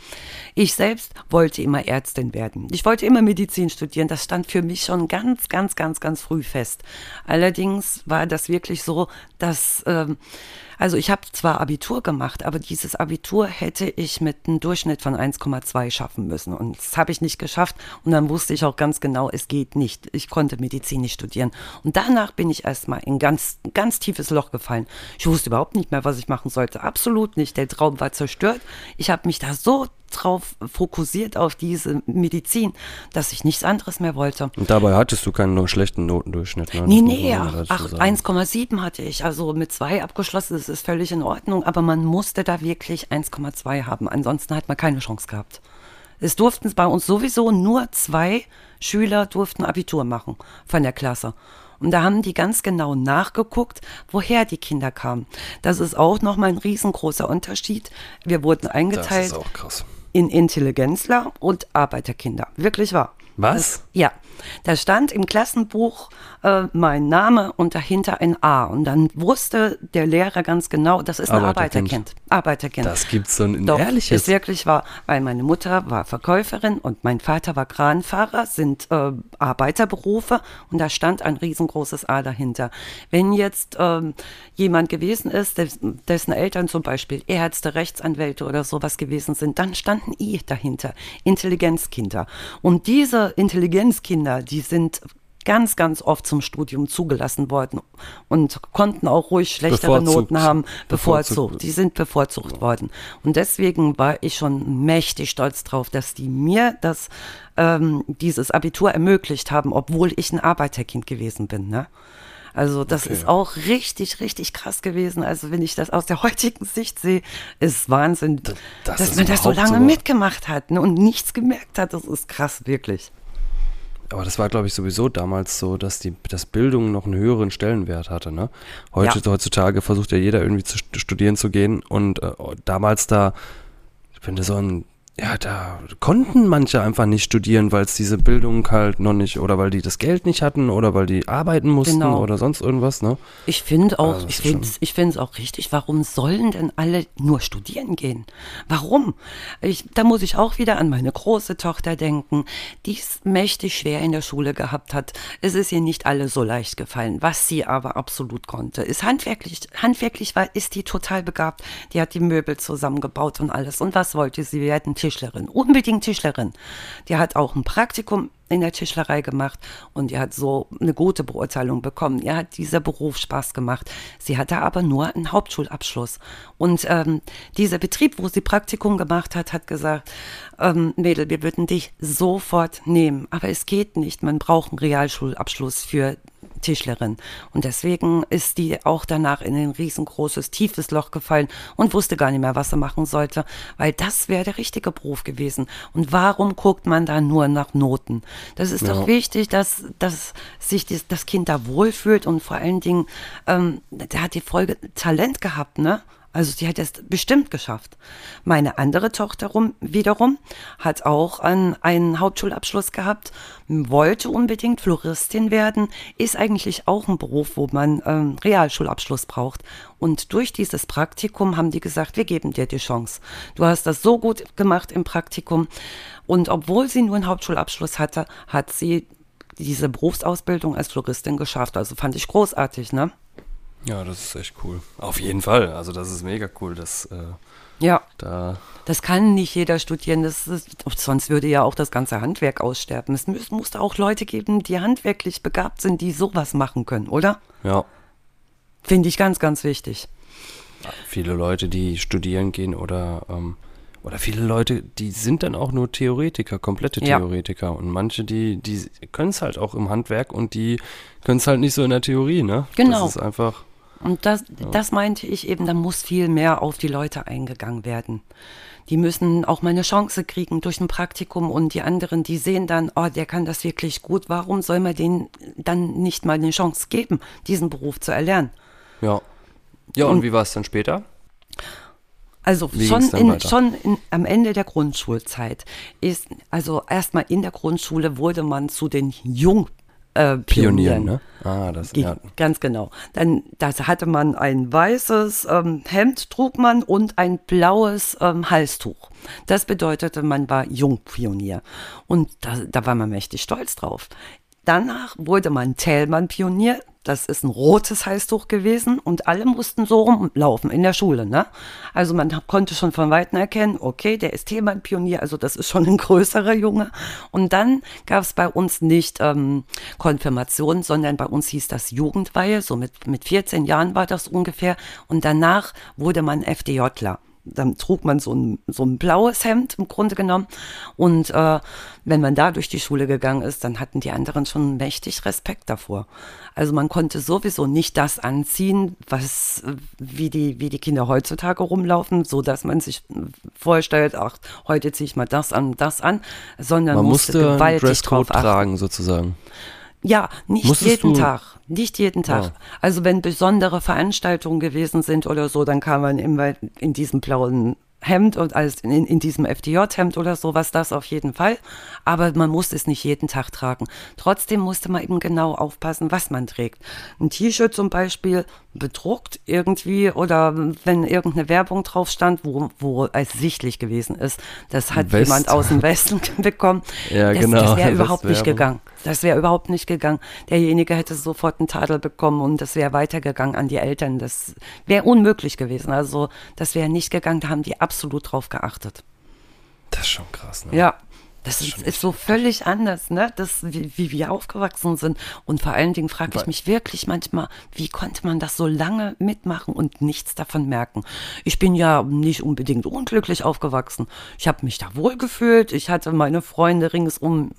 Ich selbst wollte immer Ärztin werden. Ich wollte immer Medizin studieren. Das stand für mich schon ganz, ganz, ganz, ganz früh fest. Allerdings war das wirklich so, dass, ähm, also ich habe zwar Abitur gemacht, aber dieses Abitur hätte ich mit einem Durchschnitt von 1,2 schaffen müssen. Und das habe ich nicht geschafft. Und dann wusste ich auch ganz genau, es geht nicht. Ich konnte Medizin nicht studieren. Und danach bin ich erstmal in ganz, ganz tiefes Loch gefallen. Ich wusste überhaupt nicht mehr, was ich machen sollte. Absolut nicht. Der Traum war zerstört. Ich habe mich da so drauf fokussiert auf diese Medizin, dass ich nichts anderes mehr wollte. Und dabei hattest du keinen schlechten Notendurchschnitt, ne? Nee, Das nee, ach, dazu ach, sagen. 1,7 hatte ich. Also mit zwei abgeschlossen, das ist völlig in Ordnung. Aber man musste da wirklich 1,2 haben. Ansonsten hat man keine Chance gehabt. Es durften bei uns sowieso nur zwei Schüler durften Abitur machen von der Klasse. Und da haben die ganz genau nachgeguckt, woher die Kinder kamen. Das ist auch nochmal ein riesengroßer Unterschied. Wir wurden Das eingeteilt ist auch krass. In Intelligenzler und Arbeiterkinder. Wirklich wahr. Was? Ja. Da stand im Klassenbuch äh, mein Name und dahinter ein A. Und dann wusste der Lehrer ganz genau, das ist ein Arbeiterkind. Arbeiterkind. Arbeiterkind. Das gibt's so ein Doch, ehrliches. ist wirklich wahr, weil meine Mutter war Verkäuferin und mein Vater war Kranfahrer, sind äh, Arbeiterberufe und da stand ein riesengroßes A dahinter. Wenn jetzt ähm, jemand gewesen ist, des, dessen Eltern zum Beispiel Ärzte, Rechtsanwälte oder sowas gewesen sind, dann stand ein I dahinter, Intelligenzkinder. Und diese Intelligenzkinder, die sind ganz, ganz oft zum Studium zugelassen worden und konnten auch ruhig schlechtere Bevorzugt. Noten haben, bevorzugt. Bevorzugt. Die sind bevorzugt worden. Und deswegen war ich schon mächtig stolz drauf, dass die mir das, ähm, dieses Abitur ermöglicht haben, obwohl ich ein Arbeiterkind gewesen bin. Ne? Also das Okay. ist auch richtig, richtig krass gewesen. Also wenn ich das aus der heutigen Sicht sehe, ist Wahnsinn, das dass ist man das so lange so- mitgemacht hat ne, und nichts gemerkt hat. Das ist krass, wirklich. Aber das war, glaube ich, sowieso damals so, dass die dass Bildung noch einen höheren Stellenwert hatte. Ne? Heute, Heutzutage versucht ja jeder irgendwie zu st- studieren zu gehen. Und äh, damals da, ich finde so ein, ja, da konnten manche einfach nicht studieren, weil es diese Bildung halt noch nicht, oder weil die das Geld nicht hatten, oder weil die arbeiten mussten Genau. oder sonst irgendwas. Ne? Ich finde auch, Also ich finde es ich find's auch richtig, warum sollen denn alle nur studieren gehen? Warum? Ich, da muss ich auch wieder an meine große Tochter denken, die es mächtig schwer in der Schule gehabt hat. Es ist ihr nicht alles so leicht gefallen. Was sie aber absolut konnte, ist handwerklich, handwerklich war, ist die total begabt. Die hat die Möbel zusammengebaut und alles. Und was wollte sie? Wir werden Tischlerin. Unbedingt Tischlerin. Die hat auch ein Praktikum in der Tischlerei gemacht und ihr hat so eine gute Beurteilung bekommen. Ihr hat dieser Beruf Spaß gemacht. Sie hatte aber nur einen Hauptschulabschluss. Und ähm, dieser Betrieb, wo sie Praktikum gemacht hat, hat gesagt, ähm, Mädel, wir würden dich sofort nehmen. Aber es geht nicht. Man braucht einen Realschulabschluss für Tischlerin. Und deswegen ist die auch danach in ein riesengroßes, tiefes Loch gefallen und wusste gar nicht mehr, was sie machen sollte, weil das wäre der richtige Beruf gewesen. Und warum guckt man da nur nach Noten? Das ist Ja. doch wichtig, dass, dass sich das, das Kind da wohlfühlt und vor allen Dingen, ähm, der hat die Folge Talent gehabt, ne? Also die hat es bestimmt geschafft. Meine andere Tochter rum, wiederum hat auch einen, einen Hauptschulabschluss gehabt, wollte unbedingt Floristin werden, ist eigentlich auch ein Beruf, wo man ähm, Realschulabschluss braucht. Und durch dieses Praktikum haben die gesagt, wir geben dir die Chance. Du hast das so gut gemacht im Praktikum. Und obwohl sie nur einen Hauptschulabschluss hatte, hat sie diese Berufsausbildung als Floristin geschafft. Also fand ich großartig, ne? Ja, das ist echt cool. Auf jeden Fall. Also das ist mega cool, dass äh, Ja. da Das kann nicht jeder studieren, das ist, sonst würde ja auch das ganze Handwerk aussterben. Es muss, muss auch Leute geben, die handwerklich begabt sind, die sowas machen können, oder? ja Finde ich ganz, ganz wichtig. viele Leute, die studieren gehen oder ähm, oder viele Leute, die sind dann auch nur Theoretiker, komplette Ja. Theoretiker. Und manche, die, die können es halt auch im Handwerk und die können es halt nicht so in der Theorie, ne? Genau. Das ist einfach. Und das, das meinte ich eben, da muss viel mehr auf die Leute eingegangen werden. Die müssen auch mal eine Chance kriegen durch ein Praktikum und die anderen, die sehen dann, oh, der kann das wirklich gut, warum soll man denen dann nicht mal eine Chance geben, diesen Beruf zu erlernen? Ja. Ja, und, Und- wie war es dann später? Also Wie schon, in, schon in, am Ende der Grundschulzeit ist, also erstmal in der Grundschule wurde man zu den Jung äh, Pionieren, Pionieren. ne? Ah, das Ge- ja. Ganz genau. Dann das hatte man ein weißes ähm, Hemd, trug man und ein blaues ähm, Halstuch. Das bedeutete, man war Jungpionier. Und da, da war man mächtig stolz drauf. Danach wurde man Thälmann-Pionier. Das ist ein rotes Halstuch gewesen und alle mussten so rumlaufen in der Schule. Ne? Also man konnte schon von Weitem erkennen, okay, der ist Thälmann-Pionier, also das ist schon ein größerer Junge. Und dann gab es bei uns nicht ähm, Konfirmation, sondern bei uns hieß das Jugendweihe, so mit, mit 14 Jahren war das ungefähr. Und danach wurde man FDJler dann trug man so ein, so ein blaues Hemd im Grunde genommen. Und äh, wenn man da durch die Schule gegangen ist, dann hatten die anderen schon mächtig Respekt davor. Also man konnte sowieso nicht das anziehen, was wie die, wie die Kinder heutzutage rumlaufen, so dass man sich vorstellt, ach, heute ziehe ich mal das an, das an, sondern Man musste, musste gewaltig Dresscode drauf achten. tragen, sozusagen. Ja, nicht Musstest jeden du- Tag. Nicht jeden Tag. Ja. Also wenn besondere Veranstaltungen gewesen sind oder so, dann kam man immer in diesem blauen Hemd und als in, in diesem FDJ-Hemd oder sowas, das auf jeden Fall. Aber man musste es nicht jeden Tag tragen. Trotzdem musste man eben genau aufpassen, was man trägt. Ein T-Shirt zum Beispiel bedruckt irgendwie oder wenn irgendeine Werbung drauf stand, wo, wo ersichtlich gewesen ist, das hat West. jemand aus dem Westen bekommen. Ja, das, genau, Das wäre überhaupt nicht gegangen. Das wäre überhaupt nicht gegangen. Derjenige hätte sofort einen Tadel bekommen und das wäre weitergegangen an die Eltern. Das wäre unmöglich gewesen. Also das wäre nicht gegangen. Da haben die absolut drauf geachtet. Das ist schon krass, ne? Ja, Das ist, ist so völlig anders, ne? Das, wie, wie wir aufgewachsen sind. Und vor allen Dingen frage ich mich wirklich manchmal, wie konnte man das so lange mitmachen und nichts davon merken? Ich bin ja nicht unbedingt unglücklich aufgewachsen. Ich habe mich da wohl gefühlt. Ich hatte meine Freunde ringsum.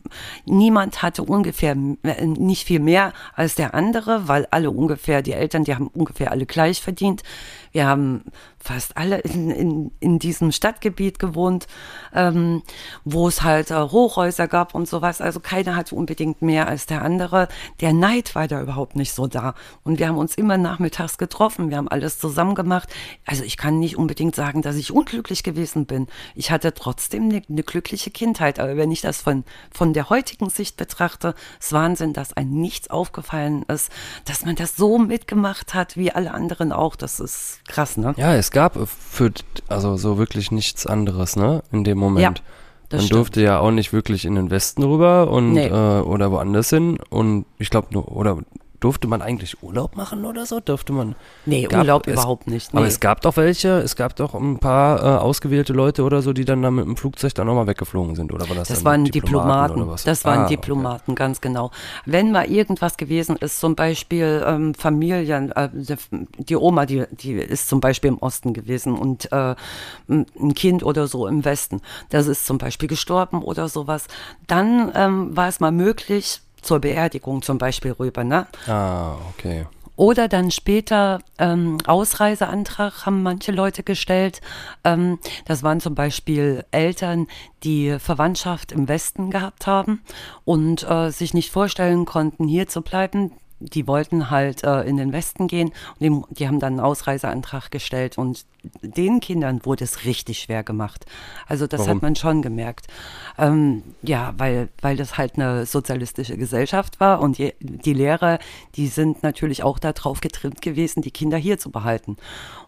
Niemand hatte ungefähr äh, nicht viel mehr als der andere, weil alle ungefähr, die Eltern, die haben ungefähr alle gleich verdient. Wir haben fast alle in, in, in diesem Stadtgebiet gewohnt, ähm, wo es halt äh, Hochhäuser gab und sowas. Also keiner hatte unbedingt mehr als der andere. Der Neid war da überhaupt nicht so da. Und wir haben uns immer nachmittags getroffen. Wir haben alles zusammen gemacht. Also ich kann nicht unbedingt sagen, dass ich unglücklich gewesen bin. Ich hatte trotzdem eine, eine glückliche Kindheit. Aber wenn ich das von, von der heutigen Sicht betrachte, ist Wahnsinn, dass einem nichts aufgefallen ist, dass man das so mitgemacht hat, wie alle anderen auch. Das ist krass, ne? Ja, es gab für, also so wirklich nichts anderes, ne, in dem Moment. Ja, Man stimmt. durfte ja auch nicht wirklich in den Westen rüber und, nee. äh, oder woanders hin und ich glaube, oder durfte man eigentlich Urlaub machen oder so? Durfte man? Nee, gab, Urlaub es, überhaupt nicht. Nee. Aber es gab doch welche, es gab doch ein paar äh, ausgewählte Leute oder so, die dann, dann mit dem Flugzeug dann nochmal weggeflogen sind, oder war das Das waren Diplomaten, Diplomaten das waren ah, Diplomaten, okay. ganz genau. Wenn mal irgendwas gewesen ist, zum Beispiel ähm, Familien, äh, die Oma, die, die ist zum Beispiel im Osten gewesen und äh, ein Kind oder so im Westen, das ist zum Beispiel gestorben oder sowas, dann ähm, war es mal möglich, zur Beerdigung zum Beispiel rüber. Ne? Ah, okay. Oder dann später ähm, Ausreiseantrag haben manche Leute gestellt. Ähm, das waren zum Beispiel Eltern, die Verwandtschaft im Westen gehabt haben und äh, sich nicht vorstellen konnten, hier zu bleiben die wollten halt äh, in den Westen gehen und die, die, haben dann einen Ausreiseantrag gestellt und den Kindern wurde es richtig schwer gemacht. Also das Warum? hat man schon gemerkt. Ähm, ja, weil, weil das halt eine sozialistische Gesellschaft war und je, die Lehrer, die sind natürlich auch darauf getrimmt gewesen, die Kinder hier zu behalten.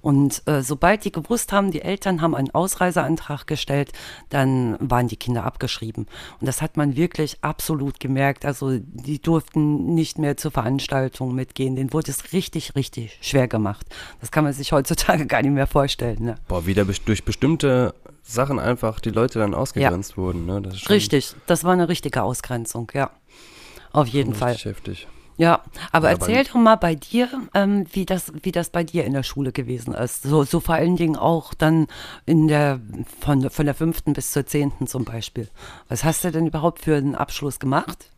Und äh, sobald die gewusst haben, die Eltern haben einen Ausreiseantrag gestellt, dann waren die Kinder abgeschrieben. Und das hat man wirklich absolut gemerkt. Also die durften nicht mehr zur Veranstaltung mitgehen. Denen wurde es richtig, richtig schwer gemacht. Das kann man sich heutzutage gar nicht mehr vorstellen. Ne? Boah, wieder durch bestimmte Sachen einfach die Leute dann ausgegrenzt ja. wurden. Ne? Das richtig, das war eine richtige Ausgrenzung, ja. Auf jeden Fall. Heftig. Ja, aber ja, erzähl doch mal bei dir, ähm, wie, das, wie das bei dir in der Schule gewesen ist. So, so vor allen Dingen auch dann in der, von, von der fünften bis zur zehnten zum Beispiel. Was hast du denn überhaupt für einen Abschluss gemacht?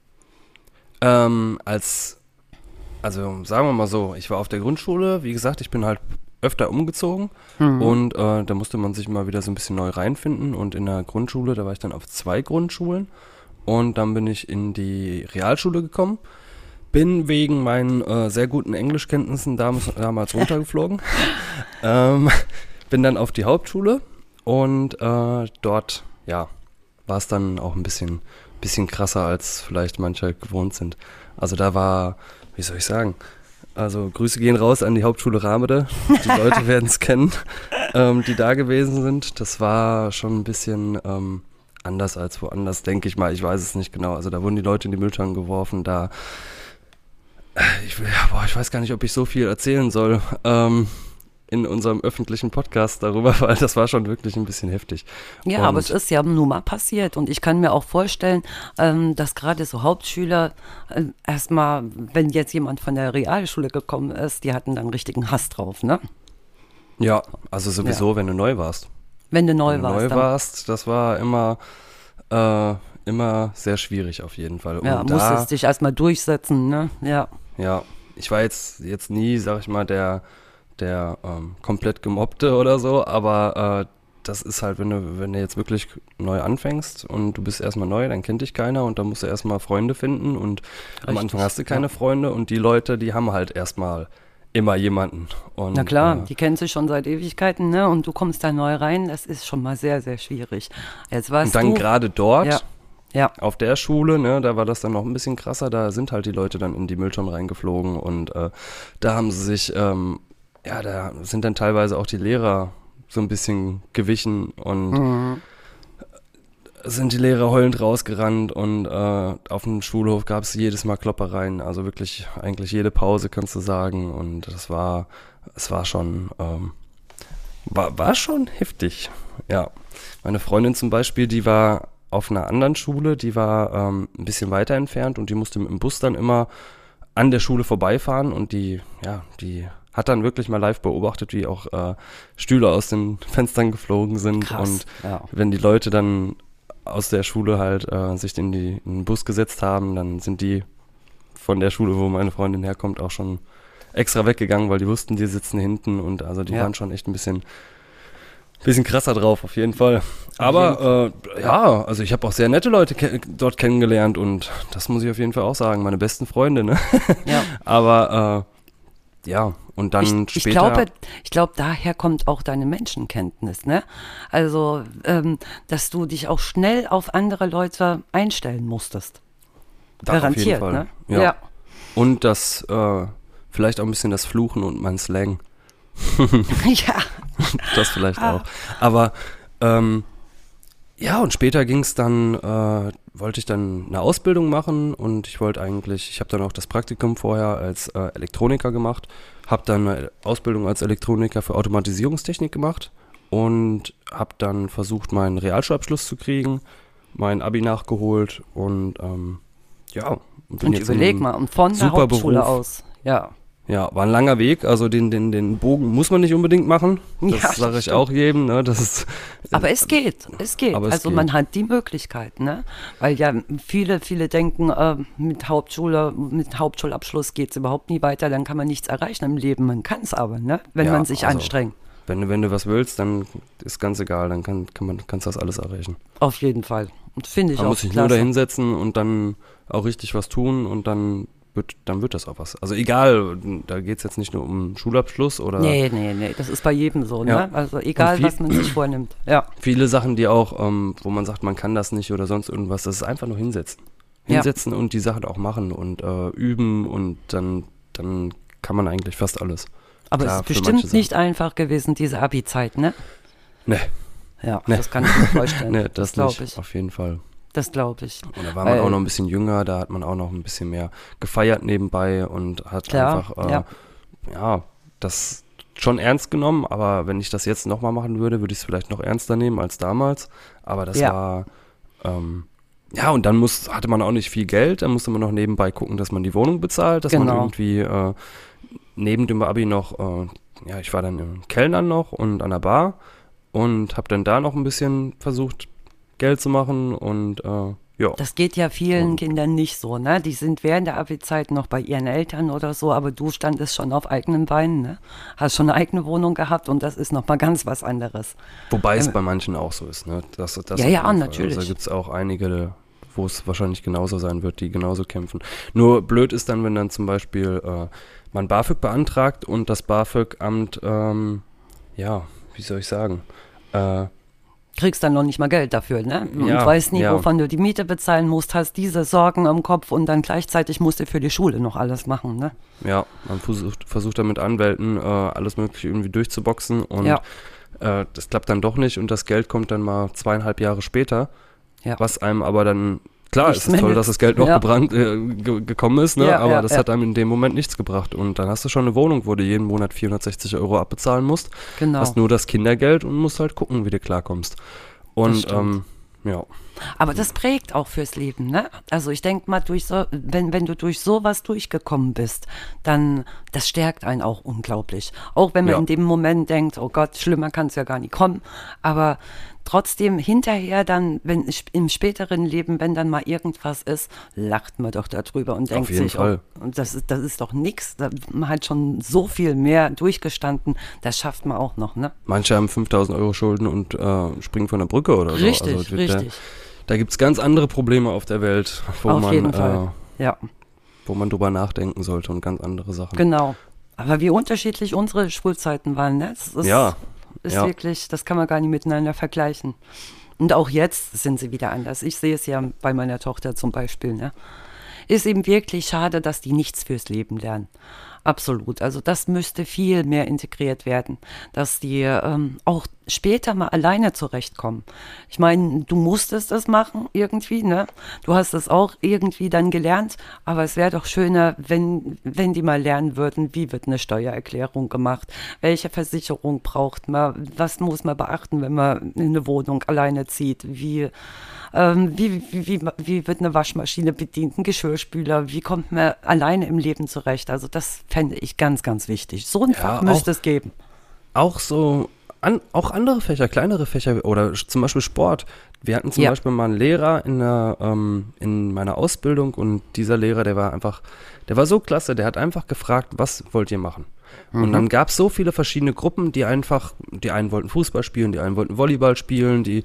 Ähm, als, also sagen wir mal so, ich war auf der Grundschule, wie gesagt, ich bin halt öfter umgezogen mhm. und äh, da musste man sich mal wieder so ein bisschen neu reinfinden und in der Grundschule, da war ich dann auf zwei Grundschulen und dann bin ich in die Realschule gekommen bin wegen meinen äh, sehr guten Englischkenntnissen damals, damals runtergeflogen. ähm, bin dann auf die Hauptschule und äh, dort, ja, war es dann auch ein bisschen, bisschen krasser, als vielleicht manche gewohnt sind. Also da war, wie soll ich sagen, also Grüße gehen raus an die Hauptschule Ramede. Die Leute werden es kennen, ähm, die da gewesen sind. Das war schon ein bisschen ähm, anders als woanders, denke ich mal. Ich weiß es nicht genau. Also da wurden die Leute in die Mülltonnen geworfen. Da ich, boah, ich weiß gar nicht, ob ich so viel erzählen soll ähm, in unserem öffentlichen Podcast darüber, weil das war schon wirklich ein bisschen heftig. Ja, und aber es ist ja nun mal passiert und ich kann mir auch vorstellen, ähm, dass gerade so Hauptschüler äh, erstmal, wenn jetzt jemand von der Realschule gekommen ist, die hatten dann richtigen Hass drauf, ne? Ja, also sowieso, ja. wenn du neu warst. Wenn du neu wenn du warst. Neu warst, das war immer äh, immer sehr schwierig auf jeden Fall. Ja, und musstest dich erstmal durchsetzen, ne? Ja. Ja, ich war jetzt, jetzt nie, sag ich mal, der, der ähm, komplett gemobbte oder so, aber äh, das ist halt, wenn du, wenn du jetzt wirklich neu anfängst und du bist erstmal neu, dann kennt dich keiner und dann musst du erstmal Freunde finden und Richtig, am Anfang hast du keine ja. Freunde und die Leute, die haben halt erstmal immer jemanden. Und, Na klar, äh, die kennen sich schon seit Ewigkeiten, ne? Und du kommst da neu rein, das ist schon mal sehr, sehr schwierig. Jetzt weißt und dann gerade dort, ja. Ja. Auf der Schule, ne, da war das dann noch ein bisschen krasser, da sind halt die Leute dann in die Mülltonnen reingeflogen und äh, da haben sie sich, ähm, ja, da sind dann teilweise auch die Lehrer so ein bisschen gewichen und mhm. sind die Lehrer heulend rausgerannt und äh, auf dem Schulhof gab es jedes Mal Kloppereien, also wirklich eigentlich jede Pause kannst du sagen und das war, es war schon, ähm, war, war schon heftig, ja. Meine Freundin zum Beispiel, die war auf einer anderen Schule, die war ähm, ein bisschen weiter entfernt und die musste mit dem Bus dann immer an der Schule vorbeifahren und die, ja, die hat dann wirklich mal live beobachtet, wie auch äh, Stühle aus den Fenstern geflogen sind Krass, und ja. wenn die Leute dann aus der Schule halt äh, sich in, die, in den Bus gesetzt haben, dann sind die von der Schule, wo meine Freundin herkommt, auch schon extra weggegangen, weil die wussten, die sitzen hinten und also die Ja. waren schon echt ein bisschen, bisschen krasser drauf, auf jeden Fall. Aber äh, ja, also ich habe auch sehr nette Leute ke dort kennengelernt und das muss ich auf jeden Fall auch sagen, meine besten Freunde, ne? Ja. Aber äh, ja, und dann ich, ich später. glaube, ich glaube, daher kommt auch deine Menschenkenntnis, ne? Also, ähm, dass du dich auch schnell auf andere Leute einstellen musstest. Da auf jeden Garantiert, Fall, ne? Ja. Und das, äh, vielleicht auch ein bisschen das Fluchen und mein Slang. ja. Das vielleicht Ah. auch. Aber ähm, ja, und später ging es dann, äh, wollte ich dann eine Ausbildung machen und ich wollte eigentlich, ich habe dann auch das Praktikum vorher als äh, Elektroniker gemacht, habe dann eine Ausbildung als Elektroniker für Automatisierungstechnik gemacht und habe dann versucht, meinen Realschulabschluss zu kriegen, mein Abi nachgeholt und ähm, ja. Und in überleg mal, und von der Hauptschule Beruf. aus. Ja. Ja, war ein langer Weg, also den, den, den Bogen muss man nicht unbedingt machen. Das Ja, sage ich stimmt. auch jedem. Ne? Das ist, Aber es geht, es geht. Es also geht. man hat die Möglichkeit, ne? Weil ja viele, viele denken, äh, mit Hauptschule, mit Hauptschulabschluss geht es überhaupt nie weiter, dann kann man nichts erreichen im Leben. Man kann es aber, ne? Wenn Ja, man sich also- anstrengt. Wenn du, wenn du was willst, dann ist ganz egal, dann kann, kann man, kannst du das alles erreichen. Auf jeden Fall. Finde ich Man auch muss sich klasse. nur dahinsetzen und dann auch richtig was tun und dann wird, dann wird das auch was. Also egal, da geht es jetzt nicht nur um Schulabschluss oder Nee, nee, nee, das ist bei jedem so, Ja. ne? Also egal, viel- was man sich vornimmt. Ja, viele Sachen, die auch, ähm, wo man sagt, man kann das nicht oder sonst irgendwas, das ist einfach nur hinsetzen. Ja. Hinsetzen und die Sachen auch machen und äh, üben und dann, dann kann man eigentlich fast alles. aber Klar, es ist bestimmt nicht einfach gewesen, diese Abi-Zeit, ne? Nee, Ja, Nee. das kann ich mir vorstellen. nee das, glaube nicht, ich. auf jeden Fall. Das glaube ich. Und da war man Weil- auch noch ein bisschen jünger, da hat man auch noch ein bisschen mehr gefeiert nebenbei und hat Klar, einfach, äh, ja. ja. das schon ernst genommen, aber wenn ich das jetzt nochmal machen würde, würde ich es vielleicht noch ernster nehmen als damals. Aber das Ja. war, ähm, ja, und dann muss, hatte man auch nicht viel Geld, dann musste man noch nebenbei gucken, dass man die Wohnung bezahlt, dass man Genau. irgendwie äh, neben dem Abi noch, äh, ja, ich war dann im Kellnern noch und an der Bar und habe dann da noch ein bisschen versucht, Geld zu machen und äh, ja. Das geht ja vielen Und- Kindern nicht so, ne? Die sind während der Abi-Zeit noch bei ihren Eltern oder so, aber du standest schon auf eigenen Beinen, ne? Hast schon eine eigene Wohnung gehabt und das ist nochmal ganz was anderes. Wobei es Ähm, bei manchen auch so ist, ne? Das, das Ja, ja, natürlich. Also da gibt es auch einige, wo es wahrscheinlich genauso sein wird, die genauso kämpfen. Nur blöd ist dann, wenn dann zum Beispiel äh, man BAföG beantragt und das BAföG-Amt, ähm, ja, wie soll ich sagen, äh, Kriegst dann noch nicht mal Geld dafür, ne? Und Ja, weißt nie, ja. wovon du die Miete bezahlen musst, hast diese Sorgen im Kopf und dann gleichzeitig musst du für die Schule noch alles machen, ne? ja, man versucht, versucht dann mit Anwälten äh, alles mögliche irgendwie durchzuboxen und Ja. äh, das klappt dann doch nicht und das Geld kommt dann mal zweieinhalb Jahre später, was einem aber dann Klar, es ist toll, dass das Geld noch Ja. gebrannt, äh, ge gekommen ist, ne? Ja, aber ja, das hat einem in dem Moment nichts gebracht. Und dann hast du schon eine Wohnung, wo du jeden Monat 460 Euro abbezahlen musst. Genau. Hast nur das Kindergeld und musst halt gucken, wie du klarkommst. Und ähm, ja, Aber das prägt auch fürs Leben, ne? Also ich denke mal, durch so, wenn, wenn du durch sowas durchgekommen bist, dann das stärkt einen auch unglaublich. Auch wenn man Ja. in dem Moment denkt, oh Gott, schlimmer kann es ja gar nicht kommen. Aber trotzdem hinterher dann, wenn im späteren Leben, wenn dann mal irgendwas ist, lacht man doch darüber und denkt sich, Fall. oh, das ist, das ist doch nichts. Man hat schon so viel mehr durchgestanden, das schafft man auch noch, ne? manche haben 5000 Euro Schulden und äh, springen von der Brücke oder so. Richtig, Also, da- richtig. Da gibt es ganz andere Probleme auf der Welt, wo Auf man, jeden äh, Fall. Ja. Wo man drüber nachdenken sollte und ganz andere Sachen. Genau. Aber wie unterschiedlich unsere Schulzeiten waren, ne? Das ist, Ja, ist ja. wirklich, das kann man gar nicht miteinander vergleichen. Und auch jetzt sind sie wieder anders. Ich sehe es ja bei meiner Tochter zum Beispiel, ne? Ist eben wirklich schade, dass die nichts fürs Leben lernen. Absolut. Also das müsste viel mehr integriert werden, dass die ähm, auch später mal alleine zurechtkommen. Ich meine, du musstest das machen irgendwie, ne? Du hast es auch irgendwie dann gelernt, aber es wäre doch schöner, wenn, wenn die mal lernen würden, wie wird eine Steuererklärung gemacht, welche Versicherung braucht man, was muss man beachten, wenn man eine Wohnung alleine zieht, wie ähm, wie, wie, wie, wie wird eine Waschmaschine bedient, ein Geschirrspüler, wie kommt man alleine im Leben zurecht. Also das fände ich ganz, ganz wichtig. So ein Ja, Fach müsste auch- es geben. Auch so, an, auch andere Fächer, kleinere Fächer oder zum Beispiel Sport. Wir hatten zum Ja. Beispiel mal einen Lehrer in, der, ähm, in meiner Ausbildung und dieser Lehrer, der war einfach, der war so klasse, der hat einfach gefragt, was wollt ihr machen? Und dann gab es so viele verschiedene Gruppen, die einfach, die einen wollten Fußball spielen, die einen wollten Volleyball spielen, die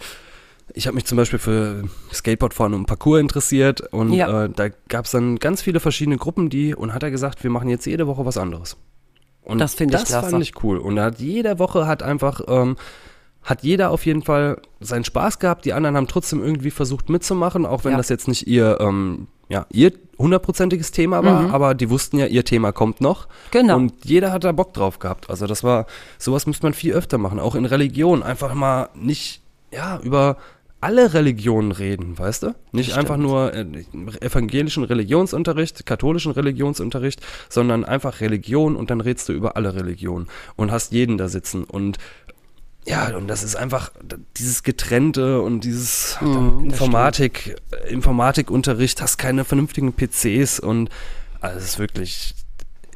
ich habe mich zum Beispiel für Skateboardfahren und Parkour interessiert und Ja. äh, da gab es dann ganz viele verschiedene Gruppen, die und hat er gesagt, wir machen jetzt jede Woche was anderes. Und Das finde ich Das klasse. fand ich cool. Und hat jede Woche hat einfach ähm, hat jeder auf jeden Fall seinen Spaß gehabt. Die anderen haben trotzdem irgendwie versucht mitzumachen, auch wenn Ja. das jetzt nicht ihr ähm, ja ihr hundertprozentiges Thema war, aber die wussten ja, ihr Thema kommt noch. Mhm. Genau. Und jeder hat da Bock drauf gehabt. Also das war sowas müsste man viel öfter machen, auch in Religion einfach mal nicht ja über alle Religionen reden, weißt du? Nicht einfach nur äh, evangelischen Religionsunterricht, katholischen Religionsunterricht, sondern einfach Religion und dann redest du über alle Religionen und hast jeden da sitzen und ja, und das ist einfach dieses Getrennte und dieses Mhm, Informatik, Informatikunterricht, hast keine vernünftigen PCs und also es ist wirklich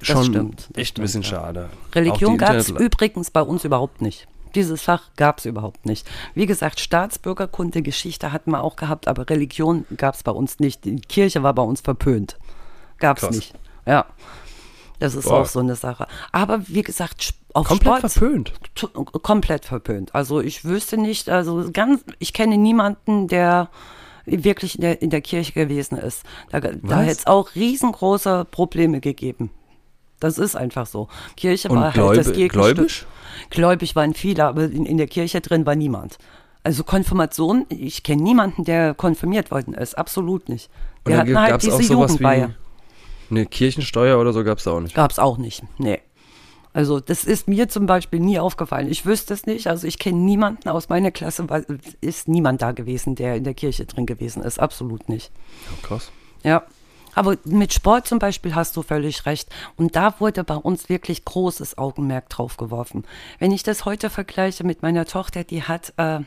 schon stimmt, das echt ein bisschen stimmt, ja. schade. Religion gab es übrigens bei uns überhaupt nicht. Dieses Fach gab es überhaupt nicht. Wie gesagt, Staatsbürgerkunde, Geschichte hatten wir auch gehabt, aber Religion gab es bei uns nicht. Die Kirche war bei uns verpönt. Gab es nicht. Ja. Das ist Boah. auch so eine Sache. Aber wie gesagt, auf Komplett Sport, verpönt. Komplett verpönt. Also ich wüsste nicht, also ganz, ich kenne niemanden, der wirklich in der, in der Kirche gewesen ist. Da, da hätte es auch riesengroße Probleme gegeben. Das ist einfach so. Kirche Und war halt gläubi- das Gegenstück. gläubig? Gläubig waren viele, aber in, in der Kirche drin war niemand. Also Konfirmation, ich kenne niemanden, der konfirmiert worden ist. Absolut nicht. Wir hatten halt diese auch Jugendweihe. eine Kirchensteuer oder so gab es auch nicht. Gab es auch nicht. Nee. Also das ist mir zum Beispiel nie aufgefallen. Ich wüsste es nicht. Also ich kenne niemanden aus meiner Klasse, weil ist niemand da gewesen, der in der Kirche drin gewesen ist. Absolut nicht. Ja, krass. Ja. Aber mit Sport zum Beispiel hast du völlig recht. Und da wurde bei uns wirklich großes Augenmerk drauf geworfen. Wenn ich das heute vergleiche mit meiner Tochter, die hat äh,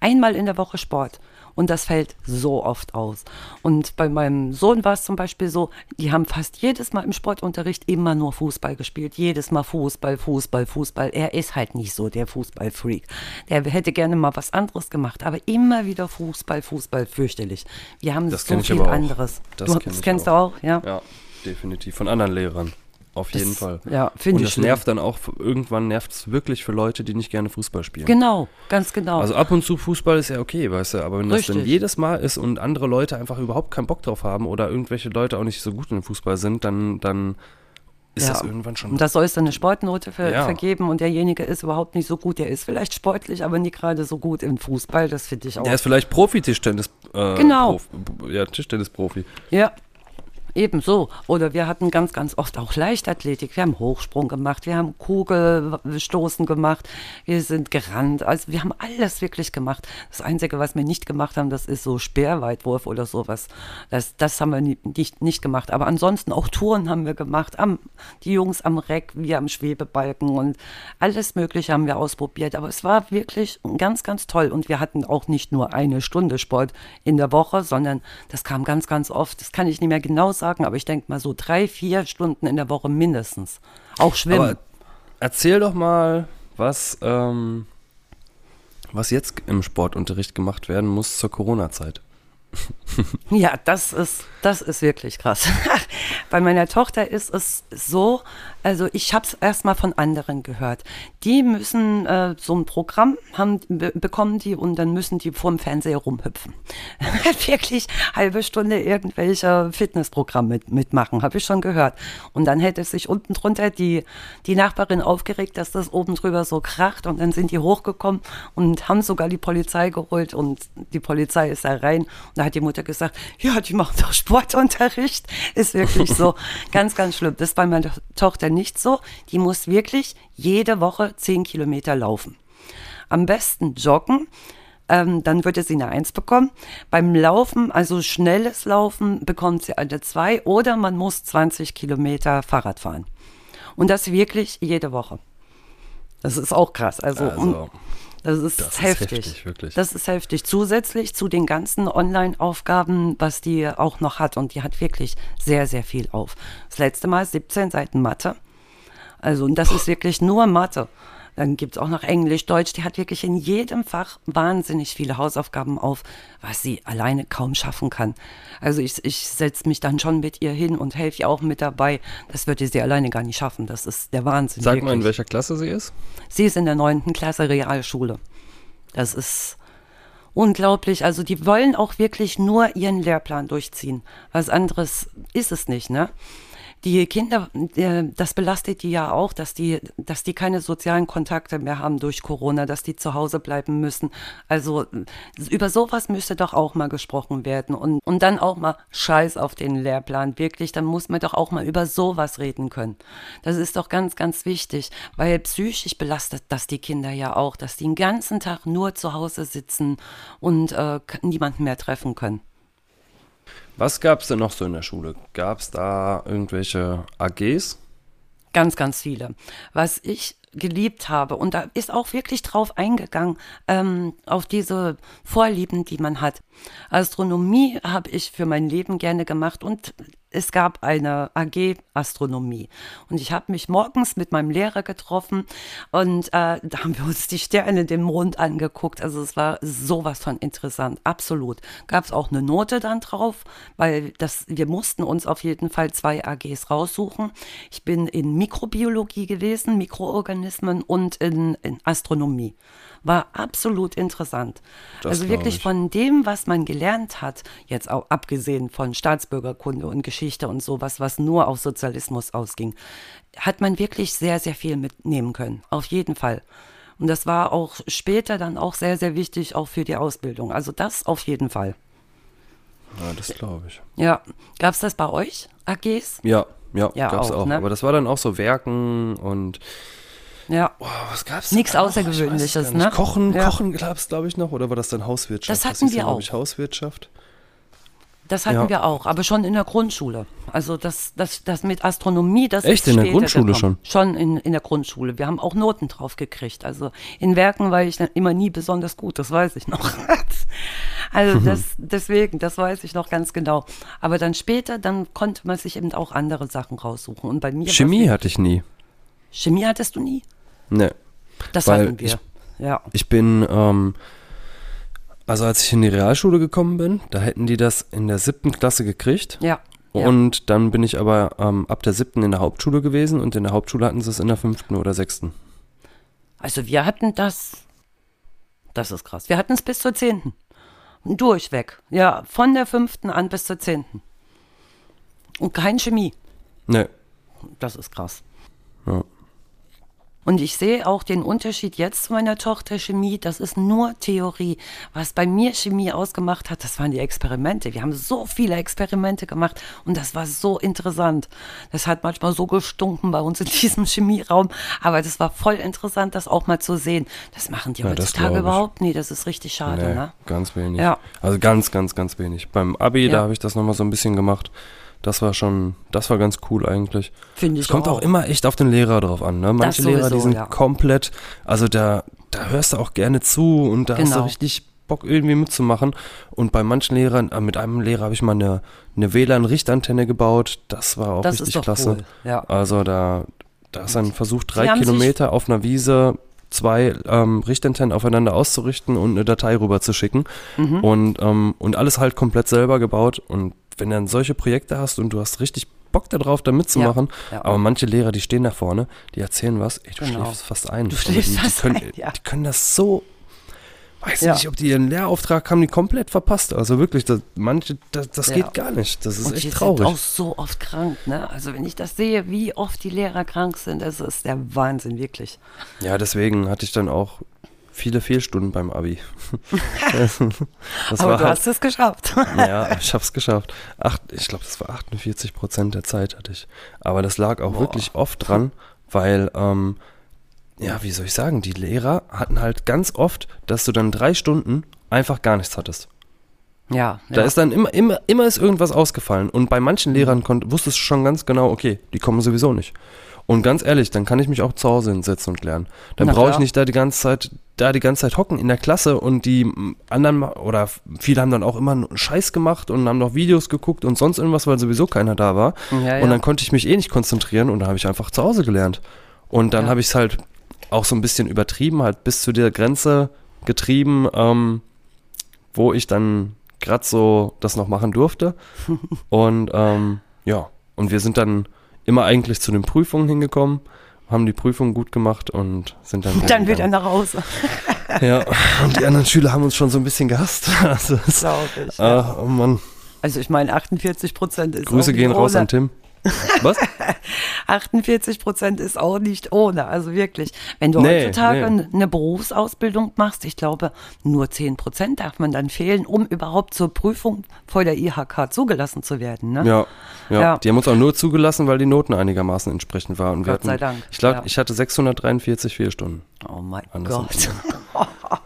einmal in der Woche Sport. Und das fällt so oft aus. Und bei meinem Sohn war es zum Beispiel so, die haben fast jedes Mal im Sportunterricht immer nur Fußball gespielt. Jedes Mal Fußball, Fußball, Fußball. Er ist halt nicht so der Fußballfreak. Der hätte gerne mal was anderes gemacht, aber immer wieder Fußball, Fußball, fürchterlich. Wir haben Das so viel anderes. Das du, kenn das kennst auch. du auch, ja? Ja, definitiv. Von anderen Lehrern. Auf Das- jeden Fall. ja, finde Und ich das schlimm. nervt dann auch, irgendwann nervt es wirklich für Leute, die nicht gerne Fußball spielen. Genau, ganz genau. Also ab und zu Fußball ist ja okay, weißt du, aber wenn das dann Richtig. jedes Mal ist und andere Leute einfach überhaupt keinen Bock drauf haben oder irgendwelche Leute auch nicht so gut in Fußball sind, dann, dann ist Ja. das irgendwann schon. und da soll es dann eine Sportnote ver Ja. vergeben und derjenige ist überhaupt nicht so gut. Der ist vielleicht sportlich, aber nie gerade so gut im Fußball. Das finde ich auch. der ist vielleicht Profi-Tischtennis. Äh, Genau. Prof, ja, Tischtennis-Profi. Ja, ebenso. Oder wir hatten ganz, ganz oft auch Leichtathletik. Wir haben Hochsprung gemacht, wir haben Kugelstoßen gemacht, wir sind gerannt. Also wir haben alles wirklich gemacht. Das Einzige, was wir nicht gemacht haben, das ist so Speerweitwurf oder sowas. Das, das haben wir nicht, nicht gemacht. Aber ansonsten auch Touren haben wir gemacht. Am, die Jungs am Reck, wir am Schwebebalken und alles Mögliche haben wir ausprobiert. Aber es war wirklich ganz, ganz toll. Und wir hatten auch nicht nur eine Stunde Sport in der Woche, sondern das kam ganz, ganz oft. Das kann ich nicht mehr genau sagen, aber ich denke mal so drei, vier Stunden in der Woche mindestens. Auch Schwimmen. Aber erzähl doch mal, was, ähm, was jetzt im Sportunterricht gemacht werden muss zur Corona-Zeit. Ja, das ist, das ist wirklich krass. Bei meiner Tochter ist es so, also ich habe es erstmal von anderen gehört. Die müssen äh, so ein Programm haben, be bekommen die und dann müssen die vorm Fernseher rumhüpfen. wirklich halbe Stunde irgendwelche Fitnessprogramm mit, mitmachen, habe ich schon gehört. Und dann hätte sich unten drunter die, die Nachbarin aufgeregt, dass das oben drüber so kracht und dann sind die hochgekommen und haben sogar die Polizei geholt und die Polizei ist da rein und Da hat die Mutter gesagt, ja, die macht doch Sportunterricht. Ist wirklich so ganz, ganz schlimm. Das ist bei meiner Tochter nicht so. Die muss wirklich jede Woche zehn Kilometer laufen. Am besten joggen. Ähm, dann würde sie eine Eins bekommen. Beim Laufen, also schnelles Laufen, bekommt sie eine Zwei oder man muss 20 Kilometer Fahrrad fahren. Und das wirklich jede Woche. Das ist auch krass. Also, Also, das ist das ist heftig. heftig, wirklich. Das ist heftig. Zusätzlich zu den ganzen Online-Aufgaben, was die auch noch hat. Und die hat wirklich sehr, sehr viel auf. Das letzte Mal 17 Seiten Mathe. Also, und das ist wirklich nur Mathe. Dann gibt es auch noch Englisch, Deutsch. Die hat wirklich in jedem Fach wahnsinnig viele Hausaufgaben auf, was sie alleine kaum schaffen kann. Also ich, ich setze mich dann schon mit ihr hin und helfe ihr auch mit dabei. Das würde sie alleine gar nicht schaffen. Das ist der Wahnsinn. Sag mal, in wirklich. welcher Klasse sie ist? Sie ist in der neunten Klasse Realschule. Das ist unglaublich. Also die wollen auch wirklich nur ihren Lehrplan durchziehen. Was anderes ist es nicht, ne? Die Kinder, äh, das belastet die ja auch, dass die, dass die keine sozialen Kontakte mehr haben durch Corona, dass die zu Hause bleiben müssen. Also über sowas müsste doch auch mal gesprochen werden und, und dann auch mal Scheiß auf den Lehrplan. Wirklich, dann muss man doch auch mal über sowas reden können. Das ist doch ganz, ganz wichtig, weil psychisch belastet das die Kinder ja auch, dass die den ganzen Tag nur zu Hause sitzen und äh, niemanden mehr treffen können. Was gab es denn noch so in der Schule? Gab es da irgendwelche AGs? Ganz, ganz viele. Was ich geliebt habe, und da ist auch wirklich drauf eingegangen, ähm, auf diese Vorlieben, die man hat. Astronomie habe ich für mein Leben gerne gemacht und es gab eine AG Astronomie. Und ich habe mich morgens mit meinem Lehrer getroffen und äh, da haben wir uns die Sterne, den Mond angeguckt. Also es war sowas von interessant, absolut. Gab es auch eine Note dann drauf, weil das, wir mussten uns auf jeden Fall zwei AGs raussuchen. Ich bin in Mikrobiologie gewesen, Mikroorganismen und in, in Astronomie. War absolut interessant. Das also wirklich ich. von dem, was man gelernt hat, jetzt auch abgesehen von Staatsbürgerkunde und Geschichte und sowas, was nur auf Sozialismus ausging, hat man wirklich sehr, sehr viel mitnehmen können. Auf jeden Fall. Und das war auch später dann auch sehr, sehr wichtig, auch für die Ausbildung. Also das auf jeden Fall. Ja, das glaube ich. Ja. Gab es das bei euch, AGs? Ja, ja, Ja, gab's auch, auch. ne? Aber das war dann auch so Werken und Ja. oh, was gab's? Weiß Außergewöhnliches, ne? Kochen, Ja. Kochen gab's glaube ich noch oder war das dann Hauswirtschaft? Das hatten hieß wir ja, glaub auch. Ich Hauswirtschaft. Das hatten Ja. wir auch, aber schon in der Grundschule. Also das, das, das mit Astronomie, das Echt, ist in der Grundschule gekommen. Schon in, in der Grundschule. Wir haben auch Noten drauf gekriegt. Also in Werken war ich dann immer nie besonders gut, das weiß ich noch. also das, deswegen, das weiß ich noch ganz genau. Aber dann später, dann konnte man sich eben auch andere Sachen raussuchen. Und bei mir Chemie hatte ich nie. Chemie hattest du nie? Ne. Das Weil hatten wir. ich- ja. Ich bin, ähm, also als ich in die Realschule gekommen bin, da hätten die das in der siebten Klasse gekriegt. Ja. ja. Und dann bin ich aber ähm, ab der siebten in der Hauptschule gewesen und in der Hauptschule hatten sie es in der fünften oder sechsten. Also wir hatten das, das ist krass, wir hatten es bis zur zehnten. Durchweg. Ja, von der fünften an bis zur zehnten. Und kein Chemie. Ne. Das ist krass. Ja. Und ich sehe auch den Unterschied jetzt zu meiner Tochter Chemie. Das ist nur Theorie. Was bei mir Chemie ausgemacht hat, das waren die Experimente. Wir haben so viele Experimente gemacht und das war so interessant. Das hat manchmal so gestunken bei uns in diesem Chemieraum, aber das war voll interessant, das auch mal zu sehen. Das machen die Ja, heutzutage überhaupt nie. Das ist richtig schade, Nee, ne? ganz wenig. Ja. Also ganz, ganz, ganz wenig. Beim Abi, da Ja. habe ich das nochmal so ein bisschen gemacht. Das war schon, das war ganz cool eigentlich. Finde Es ich kommt auch. immer echt auf den Lehrer drauf an. Ne? Manche Lehrer, die sowieso, sind ja. komplett, also da, da hörst du auch gerne zu und da hast du Genau. richtig Bock irgendwie mitzumachen. Und bei manchen Lehrern, äh, mit einem Lehrer habe ich mal eine, eine WLAN-Richtantenne gebaut. Das war auch Das richtig klasse. cool, ja. Also da, da ist dann versucht, drei Kilometer auf einer Wiese zwei ähm, Richtantennen aufeinander auszurichten und eine Datei rüber zu schicken. Mhm. Und, ähm, und alles halt komplett selber gebaut. Und wenn du dann solche Projekte hast und du hast richtig Bock darauf, da mitzumachen, Ja, ja. aber manche Lehrer, die stehen da vorne, die erzählen was, ey, du Genau. schläfst fast ein. Du schläfst die, fast die können, ein, ja. Die können das so, weiß Ja. nicht, ob die ihren Lehrauftrag haben, die komplett verpasst. Also wirklich, das, manche, das, das Ja. geht gar nicht. Das ist Und die echt sind traurig. auch so oft krank, ne? Also wenn ich das sehe, wie oft die Lehrer krank sind, das ist der Wahnsinn, wirklich. Ja, deswegen hatte ich dann auch viele Fehlstunden beim Abi. Aber du halt, hast es geschafft. ja, ich hab's geschafft. Acht, ich glaube, das war 48 Prozent der Zeit hatte ich. Aber das lag auch Boah. wirklich oft dran, weil, ähm, ja, wie soll ich sagen, die Lehrer hatten halt ganz oft, dass du dann drei Stunden einfach gar nichts hattest. Ja, Da ja. ist dann immer, immer, immer ist irgendwas ausgefallen. Und bei manchen Lehrern konnt, wusstest du schon ganz genau, okay, die kommen sowieso nicht. Und ganz ehrlich, dann kann ich mich auch zu Hause hinsetzen und lernen. Dann brauche ich nicht da die ganze Zeit, da die ganze Zeit hocken in der Klasse und die anderen oder viele haben dann auch immer einen Scheiß gemacht und haben noch Videos geguckt und sonst irgendwas, weil sowieso keiner da war. Ja, ja. Und dann konnte ich mich eh nicht konzentrieren und da habe ich einfach zu Hause gelernt. Und dann Ja. habe ich es halt auch so ein bisschen übertrieben, halt bis zu der Grenze getrieben, ähm, wo ich dann gerade so das noch machen durfte. und ähm, ja, und wir sind dann immer eigentlich zu den Prüfungen hingekommen, haben die Prüfungen gut gemacht und sind dann Dann gegangen. nach Hause, Ja, und die anderen Schüler haben uns schon so ein bisschen gehasst. Also, glaube ich. ja. ah, oh Mann, Also ich meine, 48 Prozent ist Grüße gehen raus an Tim. Was? 48 Prozent ist auch nicht ohne. Also wirklich, wenn du Nee, heutzutage nee. eine Berufsausbildung machst, ich glaube, nur 10 Prozent darf man dann fehlen, um überhaupt zur Prüfung vor der IHK zugelassen zu werden. Ne? Ja, ja, Ja. Die haben uns auch nur zugelassen, weil die Noten einigermaßen entsprechend waren. Und Gott hatten, sei Dank, Ich glaube, ja. ich hatte 643 Fehlstunden. Oh mein Gott.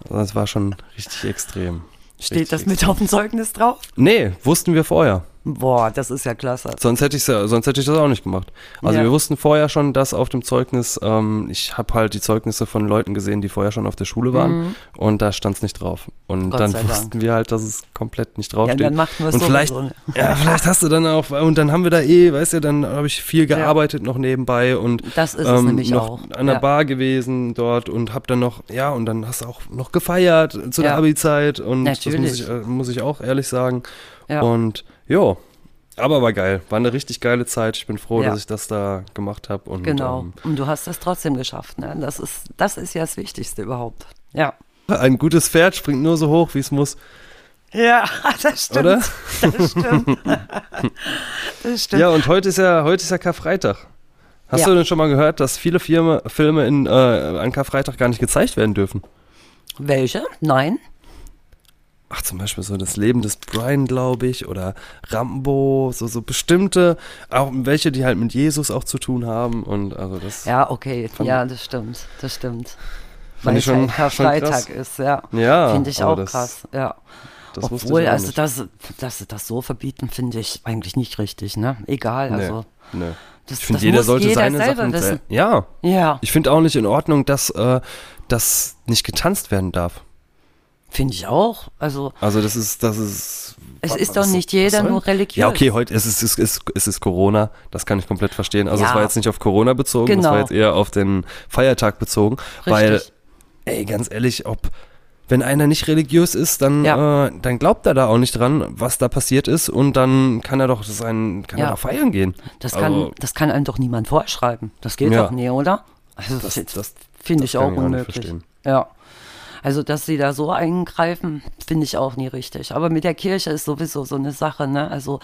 Das war schon richtig extrem. Steht Richtig das mit auf dem Zeugnis drauf? Nee, wussten wir vorher. Boah, das ist ja klasse. Sonst hätte, ich's ja, sonst hätte ich das auch nicht gemacht. Also Ja. wir wussten vorher schon, dass auf dem Zeugnis, ähm, ich habe halt die Zeugnisse von Leuten gesehen, die vorher schon auf der Schule waren und da stand es nicht drauf. Und Mhm. Gott dann sei Dank. wussten wir halt, dass es komplett nicht Ja, draufsteht. dann macht man es und vielleicht, sowieso. ja, vielleicht hast du dann auch, und dann haben wir da eh, weißt du, dann habe ich viel gearbeitet noch nebenbei und Das ist es nämlich noch auch. an der Ja. Bar gewesen dort und hab dann noch, ja, und dann hast du auch noch gefeiert zu der Ja. Abi-Zeit und das muss Natürlich. ich, äh, muss ich auch ehrlich sagen. Ja. Und jo, aber war geil. War eine richtig geile Zeit. Ich bin froh, Ja. dass ich das da gemacht habe. Und Genau. ähm, Und du hast es trotzdem geschafft. Ne? Das, ist, das ist ja das Wichtigste überhaupt. Ja. ein gutes Pferd springt nur so hoch, wie es muss, Ja, das stimmt. oder? Das stimmt. das stimmt. Ja, und heute ist ja, heute ist ja Karfreitag. Hast Ja. du denn schon mal gehört, dass viele Firme, Filme in, äh, an Karfreitag gar nicht gezeigt werden dürfen? Welche? Nein. Ach, zum Beispiel so das Leben des Brian, glaube ich, oder Rambo, so, so bestimmte, auch welche, die halt mit Jesus auch zu tun haben und also das, Ja, okay. Ja, das stimmt. Das stimmt. Weil es schon- halt Karfreitag ist, ja. Ja, Finde ich auch das- krass, ja. das Obwohl, also das, dass sie das so verbieten, finde ich eigentlich nicht richtig, ne? Egal, also. nee. Das, Ich finde, das jeder sollte jeder seine Sachen, wissen. ja, Ja, ich finde auch nicht in Ordnung, dass, äh, dass nicht getanzt werden darf. Finde ich auch. Also, Also das ist, das ist. Es was- ist doch nicht jeder nur religiös. Ja, okay, heute ist es, ist, ist, ist es Corona, das kann ich komplett verstehen. Also es Ja. war jetzt nicht auf Corona bezogen, es Genau. war jetzt eher auf den Feiertag bezogen. Weil, Richtig. ey, ganz ehrlich, ob wenn einer nicht religiös ist, dann, Ja. äh, dann glaubt er da auch nicht dran, was da passiert ist und dann kann er doch sein, kann er Ja. doch feiern gehen. das kann, Also, das kann einem doch niemand vorschreiben. Das geht Ja. doch nie, oder? Also, Das- das, das- finde ich auch unmöglich. Ja. Also, dass sie da so eingreifen, finde ich auch nie richtig. Aber mit der Kirche ist sowieso so eine Sache, ne? Also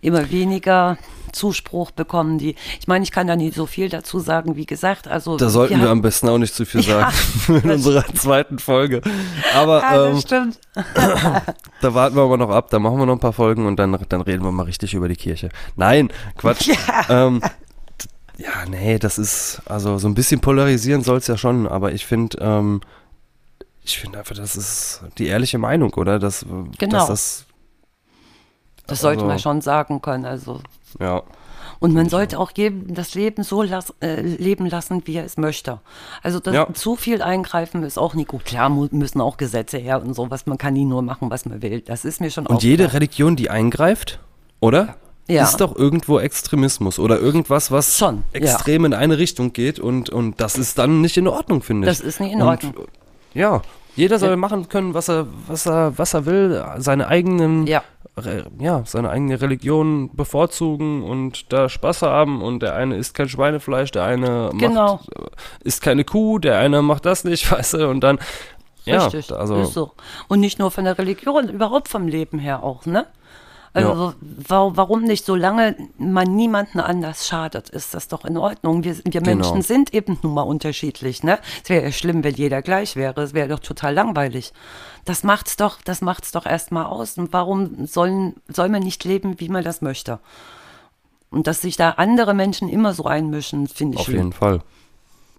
immer weniger Zuspruch bekommen die. Ich meine, ich kann da nie so viel dazu sagen, wie gesagt. Also da sollten wir, haben- am besten auch nicht zu viel Ja, sagen in unserer zweiten Folge. Aber Ja, das ähm, stimmt. Da warten wir aber noch ab, da machen wir noch ein paar Folgen und dann, dann reden wir mal richtig über die Kirche. Nein, Quatsch. Ähm, t- ja, nee, das ist, also so ein bisschen polarisieren soll es ja schon, aber ich finde, ähm, ich finde einfach, das ist die ehrliche Meinung, oder? Dass, Genau. dass das, Das sollte also- man schon sagen können. Also ja, Und man sollte auch jedem das Leben so las äh, leben lassen, wie er es möchte. Also das, Ja. zu viel eingreifen ist auch nicht gut. Klar müssen auch Gesetze her und sowas. Man kann nie nur machen, was man will. Das ist mir schon auch Und jede klar. Religion, die eingreift, oder? Ja. Ist doch irgendwo Extremismus oder irgendwas, was Schon, ja. extrem in eine Richtung geht und, und das ist dann nicht in Ordnung, finde ich. Das ist nicht in Und, Ordnung. Ja, jeder soll machen können, was er, was er, was er will, seine eigenen, Ja. Re, ja, seine eigene Religion bevorzugen und da Spaß haben und der eine isst kein Schweinefleisch, der eine Genau. macht, äh, isst keine Kuh, der eine macht das nicht, weißt du, und dann, ja, Richtig, also, ist so. Und nicht nur von der Religion, überhaupt vom Leben her auch, ne? Also wa warum nicht? Solange man niemanden anders schadet, ist das doch in Ordnung. Wir, wir Genau. Menschen sind eben nun mal unterschiedlich. Ne? Es wäre ja schlimm, wenn jeder gleich wäre. Es wäre doch total langweilig. Das macht's doch, das macht's doch erstmal aus. Und warum sollen, soll man nicht leben, wie man das möchte? Und dass sich da andere Menschen immer so einmischen, finde ich Auf schlimm. jeden Fall.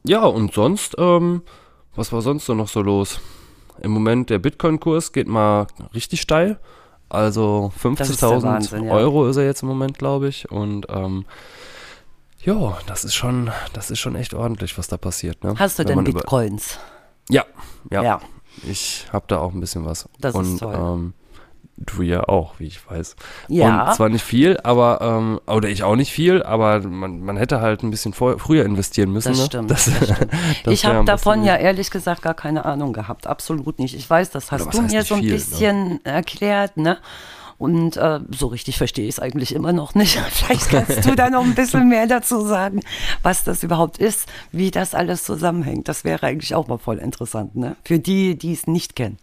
Ja, und sonst, ähm, was war sonst so noch so los? Im Moment der Bitcoin-Kurs geht mal richtig steil. Also Das ist der 50.000 Wahnsinn, ja. Euro ist er jetzt im Moment, glaube ich. Und ähm, ja, das ist schon, das ist schon echt ordentlich, was da passiert. Ne? Hast du Wenn denn Bitcoins? Ja, ja, Ja. Ich habe da auch ein bisschen was. Das ist und toll. Ähm, du ja auch, wie ich weiß. Ja. Und zwar nicht viel, aber, ähm, oder ich auch nicht viel, aber man, man hätte halt ein bisschen vor, früher investieren müssen. Das ne? stimmt. Das, Das stimmt. das ich habe davon ja ehrlich gesagt gar keine Ahnung gehabt. Absolut nicht. Ich weiß, das hast du mir so ein viel, ne? bisschen erklärt, ne? Und äh, so richtig verstehe ich es eigentlich immer noch nicht. Vielleicht kannst du da noch ein bisschen mehr dazu sagen, was das überhaupt ist, wie das alles zusammenhängt. Das wäre eigentlich auch mal voll interessant, ne? Für die, die es nicht kennen.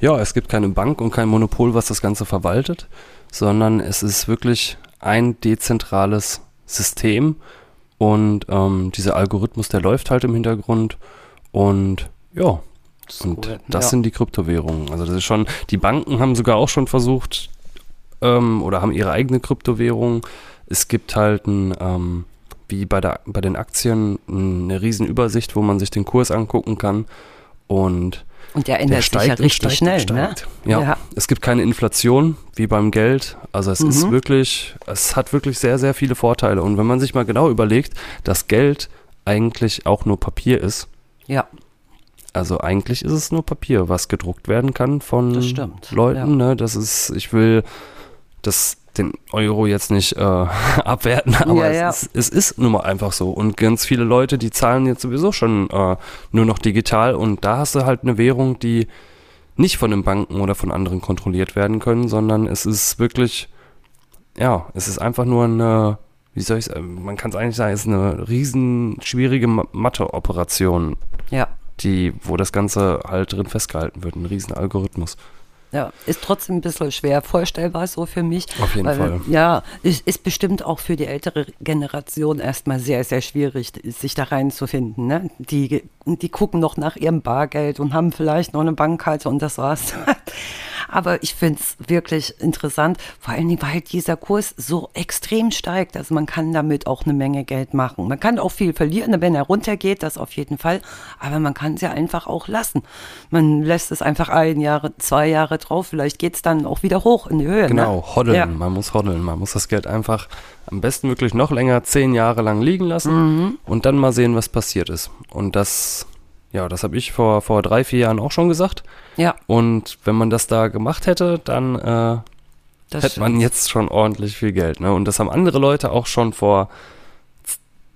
Ja, es gibt keine Bank und kein Monopol, was das Ganze verwaltet, sondern es ist wirklich ein dezentrales System und ähm, dieser Algorithmus, der läuft halt im Hintergrund und ja, und cool, das ja. sind die Kryptowährungen. Also das ist schon, die Banken haben sogar auch schon versucht ähm, oder haben ihre eigene Kryptowährung. Es gibt halt ein, ähm, wie bei, der, bei den Aktien eine riesen Übersicht, wo man sich den Kurs angucken kann und Und der ändert sich ja steigt und richtig steigt schnell, und steigt. ne? Ja. Ja. es gibt keine Inflation wie beim Geld. Also es Mhm. ist wirklich, es hat wirklich sehr, sehr viele Vorteile. Und wenn man sich mal genau überlegt, dass Geld eigentlich auch nur Papier ist, Ja, also eigentlich ist es nur Papier, was gedruckt werden kann von Das stimmt, Leuten. Ne? Das ist, ich will das, den Euro jetzt nicht äh, abwerten, aber Ja, ja. Es, ist, es ist nun mal einfach so. Und ganz viele Leute, die zahlen jetzt sowieso schon äh, nur noch digital und da hast du halt eine Währung, die nicht von den Banken oder von anderen kontrolliert werden können, sondern es ist wirklich, ja, es ist einfach nur eine, wie soll ich sagen, man kann es eigentlich sagen, es ist eine riesen schwierige Ma- Mathe-Operation, ja. die, wo das Ganze halt drin festgehalten wird, ein riesen Algorithmus. Ja, ist trotzdem ein bisschen schwer vorstellbar so für mich. Auf jeden weil, Fall. Ja, ist, ist bestimmt auch für die ältere Generation erstmal sehr, sehr schwierig, sich da reinzufinden. Ne? Die, die gucken noch nach ihrem Bargeld und haben vielleicht noch eine Bankkarte und das war's. Aber ich finde es wirklich interessant, vor allen Dingen, weil dieser Kurs so extrem steigt. Also man kann damit auch eine Menge Geld machen. Man kann auch viel verlieren, wenn er runtergeht, das auf jeden Fall. Aber man kann es ja einfach auch lassen. Man lässt es einfach ein Jahre, zwei Jahre drauf. Vielleicht geht es dann auch wieder hoch in die Höhe. Genau, ne? hoddeln. Ja. Man muss hoddeln. Man muss das Geld einfach am besten wirklich noch länger, zehn Jahre lang liegen lassen Mhm. und dann mal sehen, was passiert ist. Und das, ja, das habe ich vor, vor drei, vier Jahren auch schon gesagt. Ja, Und wenn man das da gemacht hätte, dann äh, das hätte man jetzt schon ordentlich viel Geld. Ne? Und das haben andere Leute auch schon vor,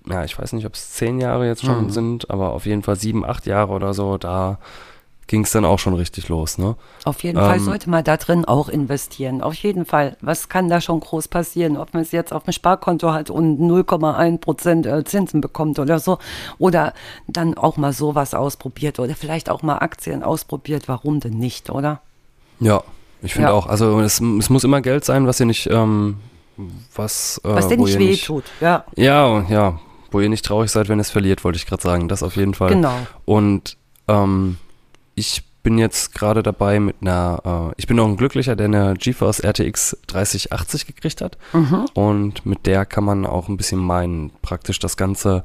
ja, ich weiß nicht, ob es zehn Jahre jetzt schon Mhm. sind, aber auf jeden Fall sieben, acht Jahre oder so, da ging es dann auch schon richtig los. Ne? Auf jeden Fall Ähm, sollte man da drin auch investieren. Auf jeden Fall. Was kann da schon groß passieren? Ob man es jetzt auf dem Sparkonto hat und 0,1 Prozent äh, Zinsen bekommt oder so. Oder dann auch mal sowas ausprobiert oder vielleicht auch mal Aktien ausprobiert. Warum denn nicht, oder? Ja, ich finde Ja. auch. Also es, es muss immer Geld sein, was ihr nicht, ähm, was, äh, Was dir nicht weh tut. Ja, Ja, ja, wo ihr nicht traurig seid, wenn es verliert, wollte ich gerade sagen. Das auf jeden Fall. genau. Und ähm, ich bin jetzt gerade dabei mit einer, äh, ich bin auch ein Glücklicher, der eine GeForce RTX 3080 gekriegt hat. Mhm. Und mit der kann man auch ein bisschen meinen, praktisch das Ganze,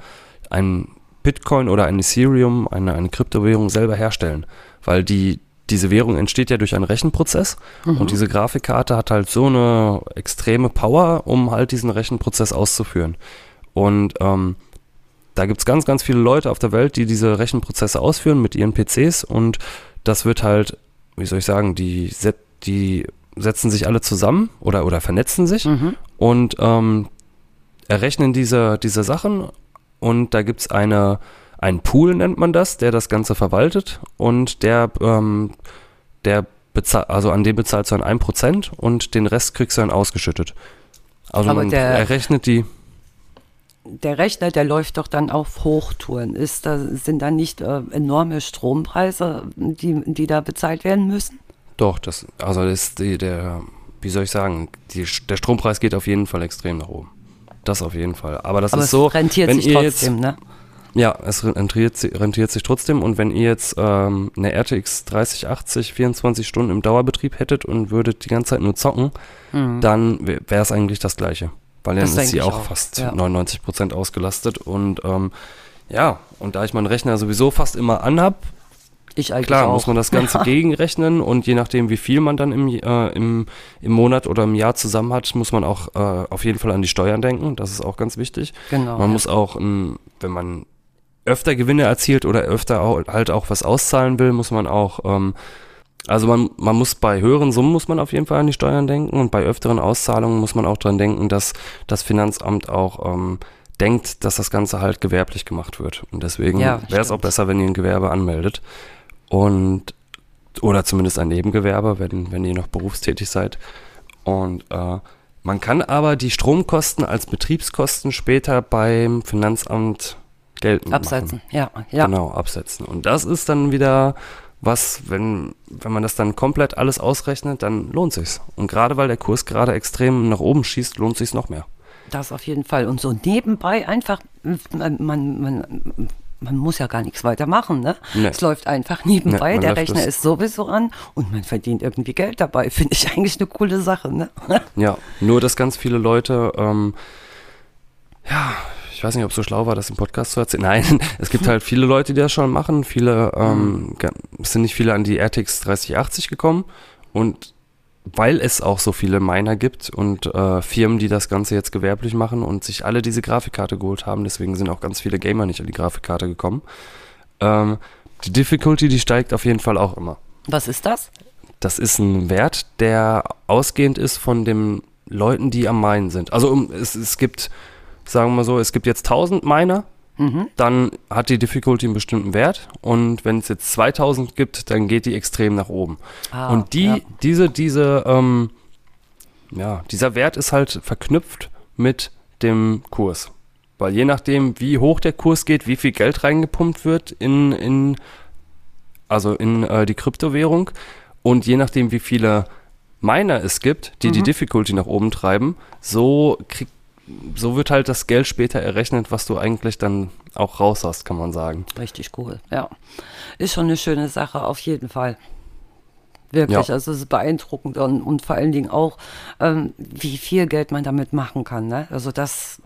ein Bitcoin oder ein Ethereum, eine, eine Kryptowährung selber herstellen. Weil die, diese Währung entsteht ja durch einen Rechenprozess und diese Grafikkarte hat halt so eine extreme Power, um halt diesen Rechenprozess auszuführen. Und ähm, da gibt es ganz, ganz viele Leute auf der Welt, die diese Rechenprozesse ausführen mit ihren PCs und das wird halt, wie soll ich sagen, die, set, die setzen sich alle zusammen oder, oder vernetzen sich Mhm. und ähm, errechnen diese, diese Sachen und da gibt es eine, einen Pool, nennt man das, der das Ganze verwaltet und der, ähm, der bezahlt, also an dem bezahlst du dann 1% und den Rest kriegst du dann ausgeschüttet. Also Aber man der- errechnet die, Der Rechner, der läuft doch dann auf Hochtouren. Ist da, sind da nicht äh, enorme Strompreise, die, die da bezahlt werden müssen? Doch, das, also das ist die, der, wie soll ich sagen, die, der Strompreis geht auf jeden Fall extrem nach oben. Das auf jeden Fall. Aber das Aber ist es so, rentiert wenn sich ihr trotzdem, jetzt, ne? ja, es rentiert, rentiert sich trotzdem und wenn ihr jetzt ähm, eine RTX 3080 24 Stunden im Dauerbetrieb hättet und würdet die ganze Zeit nur zocken, dann wäre es eigentlich das gleiche. Weil dann. Das ist sie auch, auch, fast ja. 99% ausgelastet und ähm, ja, und da ich meinen Rechner sowieso fast immer anhab, Ich eigentlich Klar, auch. muss man das Ganze gegenrechnen und je nachdem, wie viel man dann im, äh, im, im Monat oder im Jahr zusammen hat, muss man auch äh, auf jeden Fall an die Steuern denken. Das ist auch ganz wichtig. Genau, Man ja. muss auch, ähm, wenn man öfter Gewinne erzielt oder öfter auch, halt auch was auszahlen will, muss man auch, ähm, also man, man muss bei höheren Summen muss man auf jeden Fall an die Steuern denken und bei öfteren Auszahlungen muss man auch dran denken, dass das Finanzamt auch ähm, denkt, dass das Ganze halt gewerblich gemacht wird. Und deswegen Ja, wäre es auch besser, wenn ihr ein Gewerbe anmeldet. Und oder zumindest ein Nebengewerbe, wenn, wenn ihr noch berufstätig seid. Und äh, man kann aber die Stromkosten als Betriebskosten später beim Finanzamt geltend Absetzen, machen. ja, ja. Genau, absetzen. Und das ist dann wieder was, wenn, wenn man das dann komplett alles ausrechnet, dann lohnt sich's. Und gerade weil der Kurs gerade extrem nach oben schießt, lohnt sich's noch mehr. Das auf jeden Fall. Und so nebenbei einfach, man, man, man, man muss ja gar nichts weiter machen, ne? Nee. Es läuft einfach nebenbei, Nee, der Rechner ist sowieso an und man verdient irgendwie Geld dabei. Finde ich eigentlich eine coole Sache, ne? Ja, nur dass ganz viele Leute, ähm, ja, ich weiß nicht, ob es so schlau war, das im Podcast zu erzählen. Nein, es gibt halt viele Leute, die das schon machen. Viele, ähm, ga- es sind nicht viele an die RTX 3080 gekommen und weil es auch so viele Miner gibt und äh, Firmen, die das Ganze jetzt gewerblich machen und sich alle diese Grafikkarte geholt haben, deswegen sind auch ganz viele Gamer nicht an die Grafikkarte gekommen. Ähm, die Difficulty, die steigt auf jeden Fall auch immer. Was ist das? Das ist ein Wert, der ausgehend ist von den Leuten, die am Minen sind. Also um, es, es gibt, sagen wir mal so, es gibt jetzt 1000 Miner, dann hat die Difficulty einen bestimmten Wert und wenn es jetzt 2000 gibt, dann geht die extrem nach oben. Ah, und die, ja. diese, diese, ähm, ja, dieser Wert ist halt verknüpft mit dem Kurs. Weil je nachdem, wie hoch der Kurs geht, wie viel Geld reingepumpt wird in, in also in äh, die Kryptowährung und je nachdem, wie viele Miner es gibt, die Mhm. die Difficulty nach oben treiben, so krieg, so wird halt das Geld später errechnet, was du eigentlich dann auch raus hast, kann man sagen. Richtig cool, ja. Ist schon eine schöne Sache, auf jeden Fall. Wirklich, Ja. also es ist beeindruckend und, und vor allen Dingen auch, ähm, wie viel Geld man damit machen kann. Ne? Also das,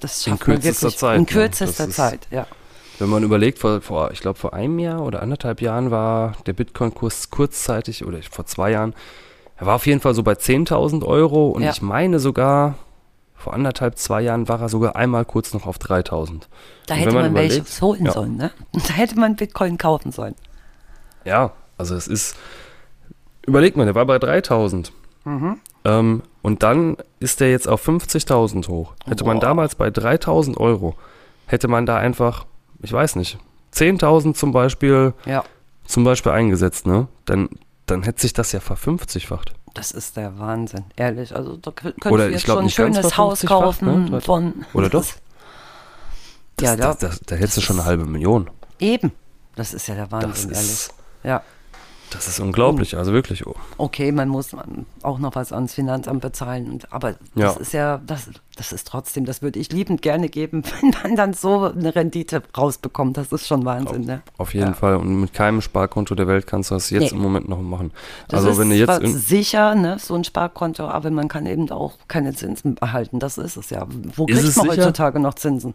das In schafft man kürzester wirklich Zeit, in ne? kürzester ist- Zeit, ja. Wenn man überlegt, vor, vor ich glaube vor einem Jahr oder anderthalb Jahren war der Bitcoin-Kurs kurzzeitig oder vor zwei Jahren, er war auf jeden Fall so bei 10.000 Euro und Ja. ich meine sogar, vor anderthalb, zwei Jahren war er sogar einmal kurz noch auf 3.000. Da hätte wenn man, welche überlegt- holen ja. sollen, ne? Da hätte man Bitcoin kaufen sollen. Ja, also es ist, überleg mal, der war bei 3000. Mhm. Ähm, und dann ist der jetzt auf 50.000 hoch. Hätte man Boah. damals bei 3000 Euro, hätte man da einfach, ich weiß nicht, 10.000 zum Beispiel, Ja, zum Beispiel eingesetzt, ne? Dann, dann hätte sich das ja verfünfzigfacht. Das ist der Wahnsinn, ehrlich. Also da kö- könntest Oder du jetzt glaub, schon ein schönes Haus kaufen ne? von... Oder doch? Das, ja, das, da, das, da hättest du schon eine halbe Million. eben. Das ist ja der Wahnsinn, ehrlich. Ja. Das ist unglaublich, also wirklich. Oh. okay, man muss auch noch was ans Finanzamt bezahlen. Und, aber Ja. das ist ja, das, das ist trotzdem, das würde ich liebend gerne geben, wenn man dann so eine Rendite rausbekommt. Das ist schon Wahnsinn, ne? Auf jeden Ja. Fall. Und mit keinem Sparkonto der Welt kannst du das jetzt Nee. im Moment noch machen. Das also ist wenn du jetzt sicher, ne, so ein Sparkonto, aber man kann eben auch keine Zinsen erhalten. Das ist es ja. Wo kriegt es man sicher? heutzutage noch Zinsen?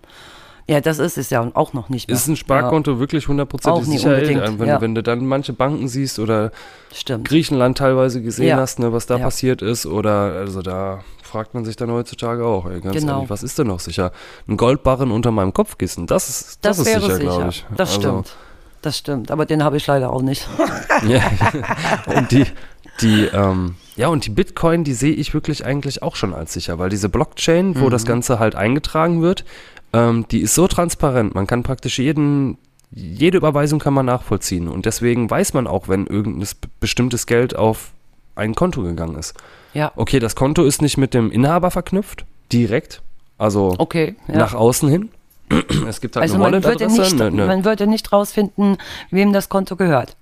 Ja, das ist es ja auch noch nicht mehr. Ist ein Sparkonto wirklich hundertprozentig sicher? Wenn, ja. wenn du dann manche Banken siehst oder Ja, stimmt. Griechenland teilweise gesehen Ja. hast, ne, was da Ja. passiert ist, oder also da fragt man sich dann heutzutage auch, ey, ganz Genau. ehrlich, was ist denn noch sicher? Ein Goldbarren unter meinem Kopfkissen, das ist, das, Das, ist wäre sicher, sicher. glaube ich. Das Also, stimmt. Das stimmt. Aber den habe ich leider auch nicht. Ja. und die, die, ähm, ja, und die Bitcoin, die sehe ich wirklich eigentlich auch schon als sicher, weil diese Blockchain, wo das Mhm. Ganze halt eingetragen wird, ähm, die ist so transparent. Man kann praktisch jeden, jede Überweisung kann man nachvollziehen. Und deswegen weiß man auch, wenn irgendein bestimmtes Geld auf ein Konto gegangen ist. ja. Okay, das Konto ist nicht mit dem Inhaber verknüpft, direkt. Also Okay. Ja. nach außen hin. Es gibt halt also eine man würde, Wallet-Adresse. nicht, ne- man würde nicht rausfinden, wem das Konto gehört.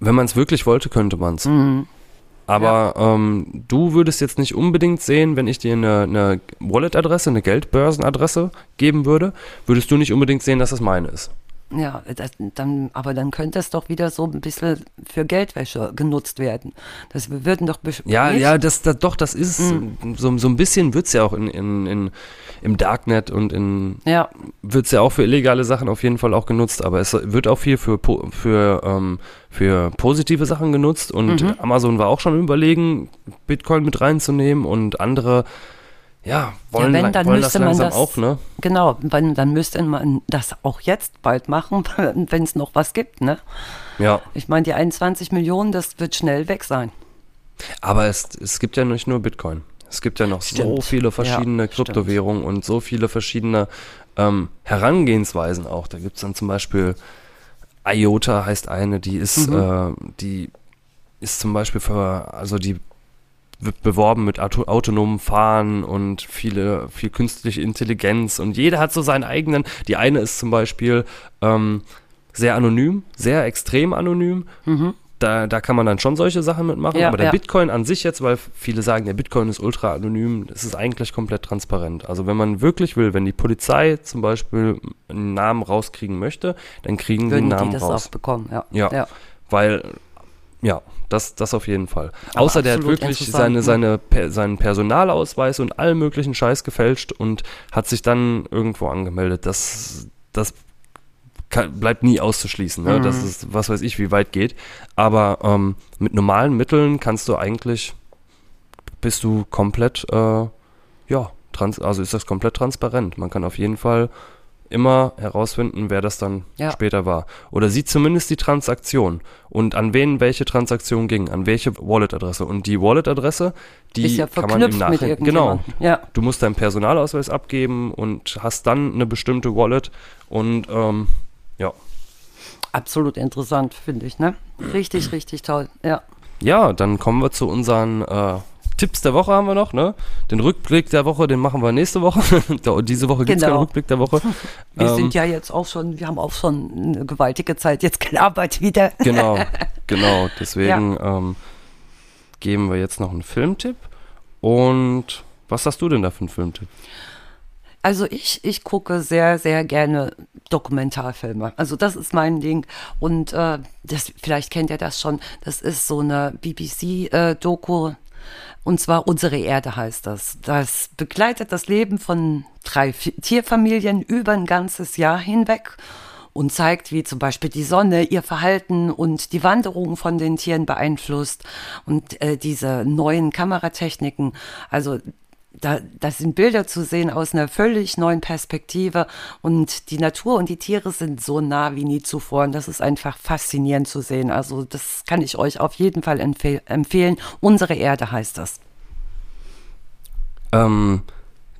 Wenn man es wirklich wollte, könnte man es. Mhm. Aber ähm, du würdest jetzt nicht unbedingt sehen, wenn ich dir eine, eine Wallet-Adresse, eine Geldbörsenadresse geben würde, würdest du nicht unbedingt sehen, dass das meine ist. Ja, das, dann, aber dann könnte es doch wieder so ein bisschen für Geldwäsche genutzt werden. Das wir würden doch Ja, nicht? ja, das, das, doch, das ist, Mhm. so, so ein bisschen wird es ja auch in, in, in, im Darknet und in, Ja, wird es ja auch für illegale Sachen auf jeden Fall auch genutzt, aber es wird auch viel für, für, ähm, für positive Sachen genutzt und Mhm. Amazon war auch schon überlegen, Bitcoin mit reinzunehmen und andere, ja, wollen, wenn, lang- dann wollen das müsste man langsam das- auch, ne? genau. Weil, dann müsste man das auch jetzt bald machen, wenn es noch was gibt, ne? Ja, Ich meine, die 21 Millionen, das wird schnell weg sein. aber es, es gibt ja nicht nur Bitcoin. Es gibt ja noch so Stimmt. viele verschiedene Ja, stimmt. Kryptowährungen und so viele verschiedene ähm, Herangehensweisen auch. Da gibt es dann zum Beispiel IOTA heißt eine, die ist, Mhm. äh, die ist zum Beispiel für, also die wird beworben mit auto autonomem Fahren und viele, viel künstliche Intelligenz und jeder hat so seinen eigenen. Die eine ist zum Beispiel ähm, sehr anonym, sehr extrem anonym. Da, da kann man dann schon solche Sachen mitmachen, Mhm. Ja, aber der ja. Bitcoin an sich jetzt, weil viele sagen, der Bitcoin ist ultra anonym, es ist eigentlich komplett transparent. Also wenn man wirklich will, wenn die Polizei zum Beispiel einen Namen rauskriegen möchte, dann kriegen die Würden einen die Namen das raus. auch bekommen, ja. Ja. ja. Weil, ja, das, das auf jeden Fall. Aber Außer der hat wirklich seine, ne? seine, per, seinen Personalausweis und allen möglichen Scheiß gefälscht und hat sich dann irgendwo angemeldet. Das, das kann, bleibt nie auszuschließen, ne? Mhm. dass es, was weiß ich, wie weit geht. Aber ähm, mit normalen Mitteln kannst du eigentlich, bist du komplett, äh, ja, trans also ist das komplett transparent. Man kann auf jeden Fall immer herausfinden, wer das dann Ja. später war. Oder sieht zumindest die Transaktion und an wen welche Transaktion ging, an welche Wallet-Adresse. Und die Wallet-Adresse, die ist ja kann man im mit Nachhinein. Genau. Ja. Du musst deinen Personalausweis abgeben und hast dann eine bestimmte Wallet und ähm, ja. Absolut interessant, finde ich, ne? Richtig, richtig toll, ja. Ja, dann kommen wir zu unseren äh, Tipps der Woche haben wir noch, ne? Den Rückblick der Woche, den machen wir nächste Woche. Diese Woche gibt es Genau. keinen Rückblick der Woche. Wir Ähm, sind ja jetzt auch schon, wir haben auch schon eine gewaltige Zeit jetzt keine Arbeit wieder. Genau, genau. Deswegen ähm, geben wir jetzt noch einen Filmtipp. Und was hast du denn da für einen Filmtipp? Also ich, ich gucke sehr, sehr gerne Dokumentarfilme. Also das ist mein Ding. Und äh, das, vielleicht kennt ihr das schon. Das ist so eine BBC-Doku. Und zwar Unsere Erde heißt das. Das begleitet das Leben von drei Tierfamilien über ein ganzes Jahr hinweg und zeigt, wie zum Beispiel die Sonne ihr Verhalten und die Wanderung von den Tieren beeinflusst und äh, diese neuen Kameratechniken. Also da, da sind Bilder zu sehen aus einer völlig neuen Perspektive und die Natur und die Tiere sind so nah wie nie zuvor und das ist einfach faszinierend zu sehen. Also das kann ich euch auf jeden Fall empfehl empfehlen. Unsere Erde heißt das. Ähm,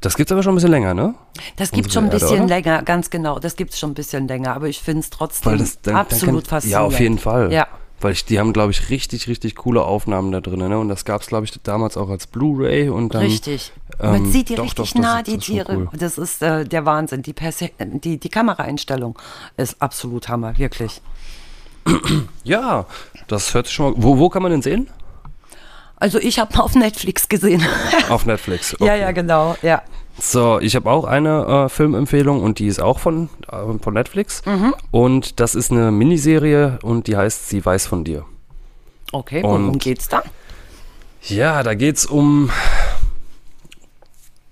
das gibt's aber schon ein bisschen länger, ne? Das gibt schon ein Erde, bisschen oder? länger, ganz genau. Das gibt es schon ein bisschen länger, aber ich finde es trotzdem das dann, absolut dann kann, faszinierend. Ja, auf jeden Fall. Ja. Weil ich, die haben, glaube ich, richtig, richtig coole Aufnahmen da drin, ne? Und das gab's, glaube ich, damals auch als Blu-ray und dann. Richtig. Man ähm, sieht die doch, richtig doch, nah, die das schon Tiere. cool. Das ist äh, der Wahnsinn. Die, Perse die, die Kameraeinstellung ist absolut Hammer, wirklich. Ja, das hört sich schon mal. Wo, wo kann man den sehen? Also ich habe auf Netflix gesehen. Auf Netflix. Ja, okay. ja, genau. Ja. So, ich habe auch eine äh, Filmempfehlung und die ist auch von, äh, von Netflix. Mhm. Und das ist eine Miniserie und die heißt Sie weiß von dir. Okay, worum Und- geht's da? Ja, da geht's um.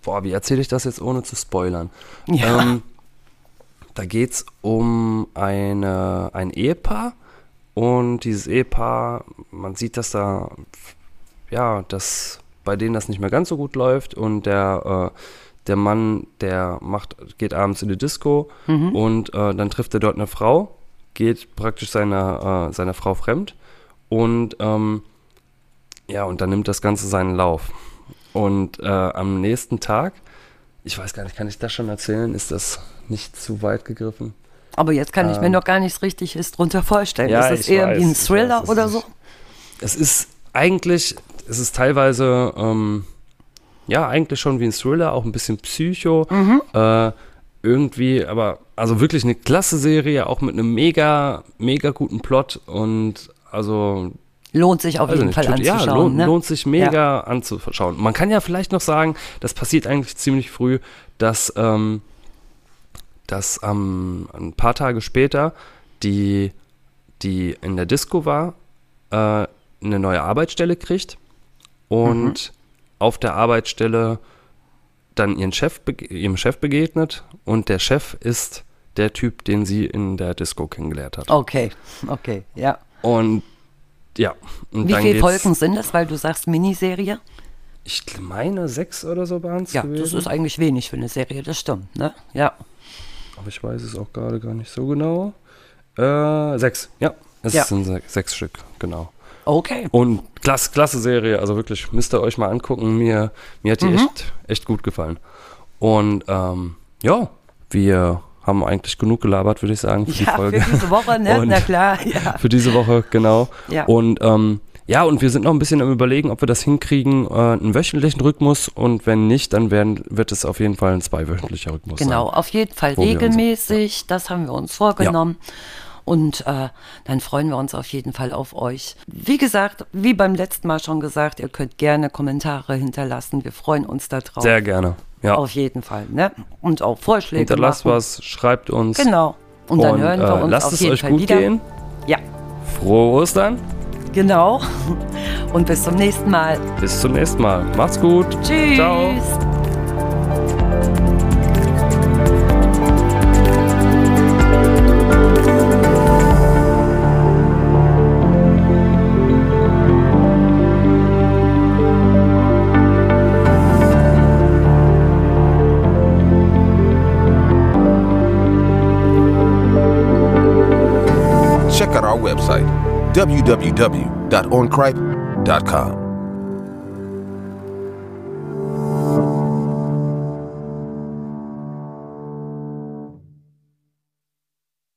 Boah, wie erzähle ich das jetzt ohne zu spoilern? Ja. Ähm, da geht's um eine, ein Ehepaar und dieses Ehepaar, man sieht, dass da, ja, dass bei denen das nicht mehr ganz so gut läuft und der, äh, der Mann, der macht, geht abends in die Disco und äh, dann trifft er dort eine Frau, geht praktisch seiner, äh, seiner Frau fremd und ähm, ja, und dann nimmt das Ganze seinen Lauf. Und äh, am nächsten Tag, ich weiß gar nicht, kann ich das schon erzählen? Ist das nicht zu weit gegriffen? Aber jetzt kann ich mir Ähm, noch gar nichts Richtiges drunter vorstellen. ja, ist ich eher weiß, wie ein Thriller weiß, oder ist- so? Es ist eigentlich, es ist teilweise, ähm, ja, eigentlich schon wie ein Thriller, auch ein bisschen Psycho. Äh, irgendwie, aber also wirklich eine klasse Serie, auch mit einem mega, mega guten Plot und also Lohnt sich auf jeden nicht, Fall tut- anzuschauen. Ja, lohnt, ne? lohnt sich mega anzuschauen. Man kann ja vielleicht noch sagen, das passiert eigentlich ziemlich früh, dass, ähm, dass ähm, ein paar Tage später die, die in der Disco war, äh, eine neue Arbeitsstelle kriegt und Mhm. auf der Arbeitsstelle dann ihren Chef, ihrem Chef begegnet und der Chef ist der Typ, den sie in der Disco kennengelernt hat. Okay, okay, ja. Und ja, und Wie viele Folgen sind das, weil du sagst Miniserie? Ich meine, sechs oder so waren es Ja, gewesen. das ist eigentlich wenig für eine Serie, das stimmt, ne? Ja. Aber ich weiß es auch gerade gar nicht so genau. Äh, sechs, ja. Es Ja. sind sech- sechs Stück, genau. Okay. Und klasse, klasse Serie, also wirklich, müsst ihr euch mal angucken. Mir, mir hat die Mhm. echt, echt gut gefallen. Und ähm, ja, wir haben eigentlich genug gelabert, würde ich sagen, für die Ja, Folge. für diese Woche, ne? Und- Na klar, ja. für diese Woche, genau. Ja. Und ähm, ja, und wir sind noch ein bisschen am überlegen, ob wir das hinkriegen, äh, einen wöchentlichen Rhythmus und wenn nicht, dann werden, wird es auf jeden Fall ein zweiwöchentlicher Rhythmus Genau, sein. auf jeden Fall wir uns- regelmäßig, das haben wir uns vorgenommen. Und äh, dann freuen wir uns auf jeden Fall auf euch. Wie gesagt, wie beim letzten Mal schon gesagt, ihr könnt gerne Kommentare hinterlassen. Wir freuen uns darauf. Sehr gerne. Ja. Auf jeden Fall, ne? Und auch Vorschläge Hinterlasst machen. was, schreibt uns. Genau. Und dann hören wir äh, uns lasst auf es jeden euch Fall gut wieder. gehen. Ja, Frohe Ostern. genau. Und bis zum nächsten Mal. Bis zum nächsten Mal. Macht's gut. Tschüss. Ciao. www.oncripe.com.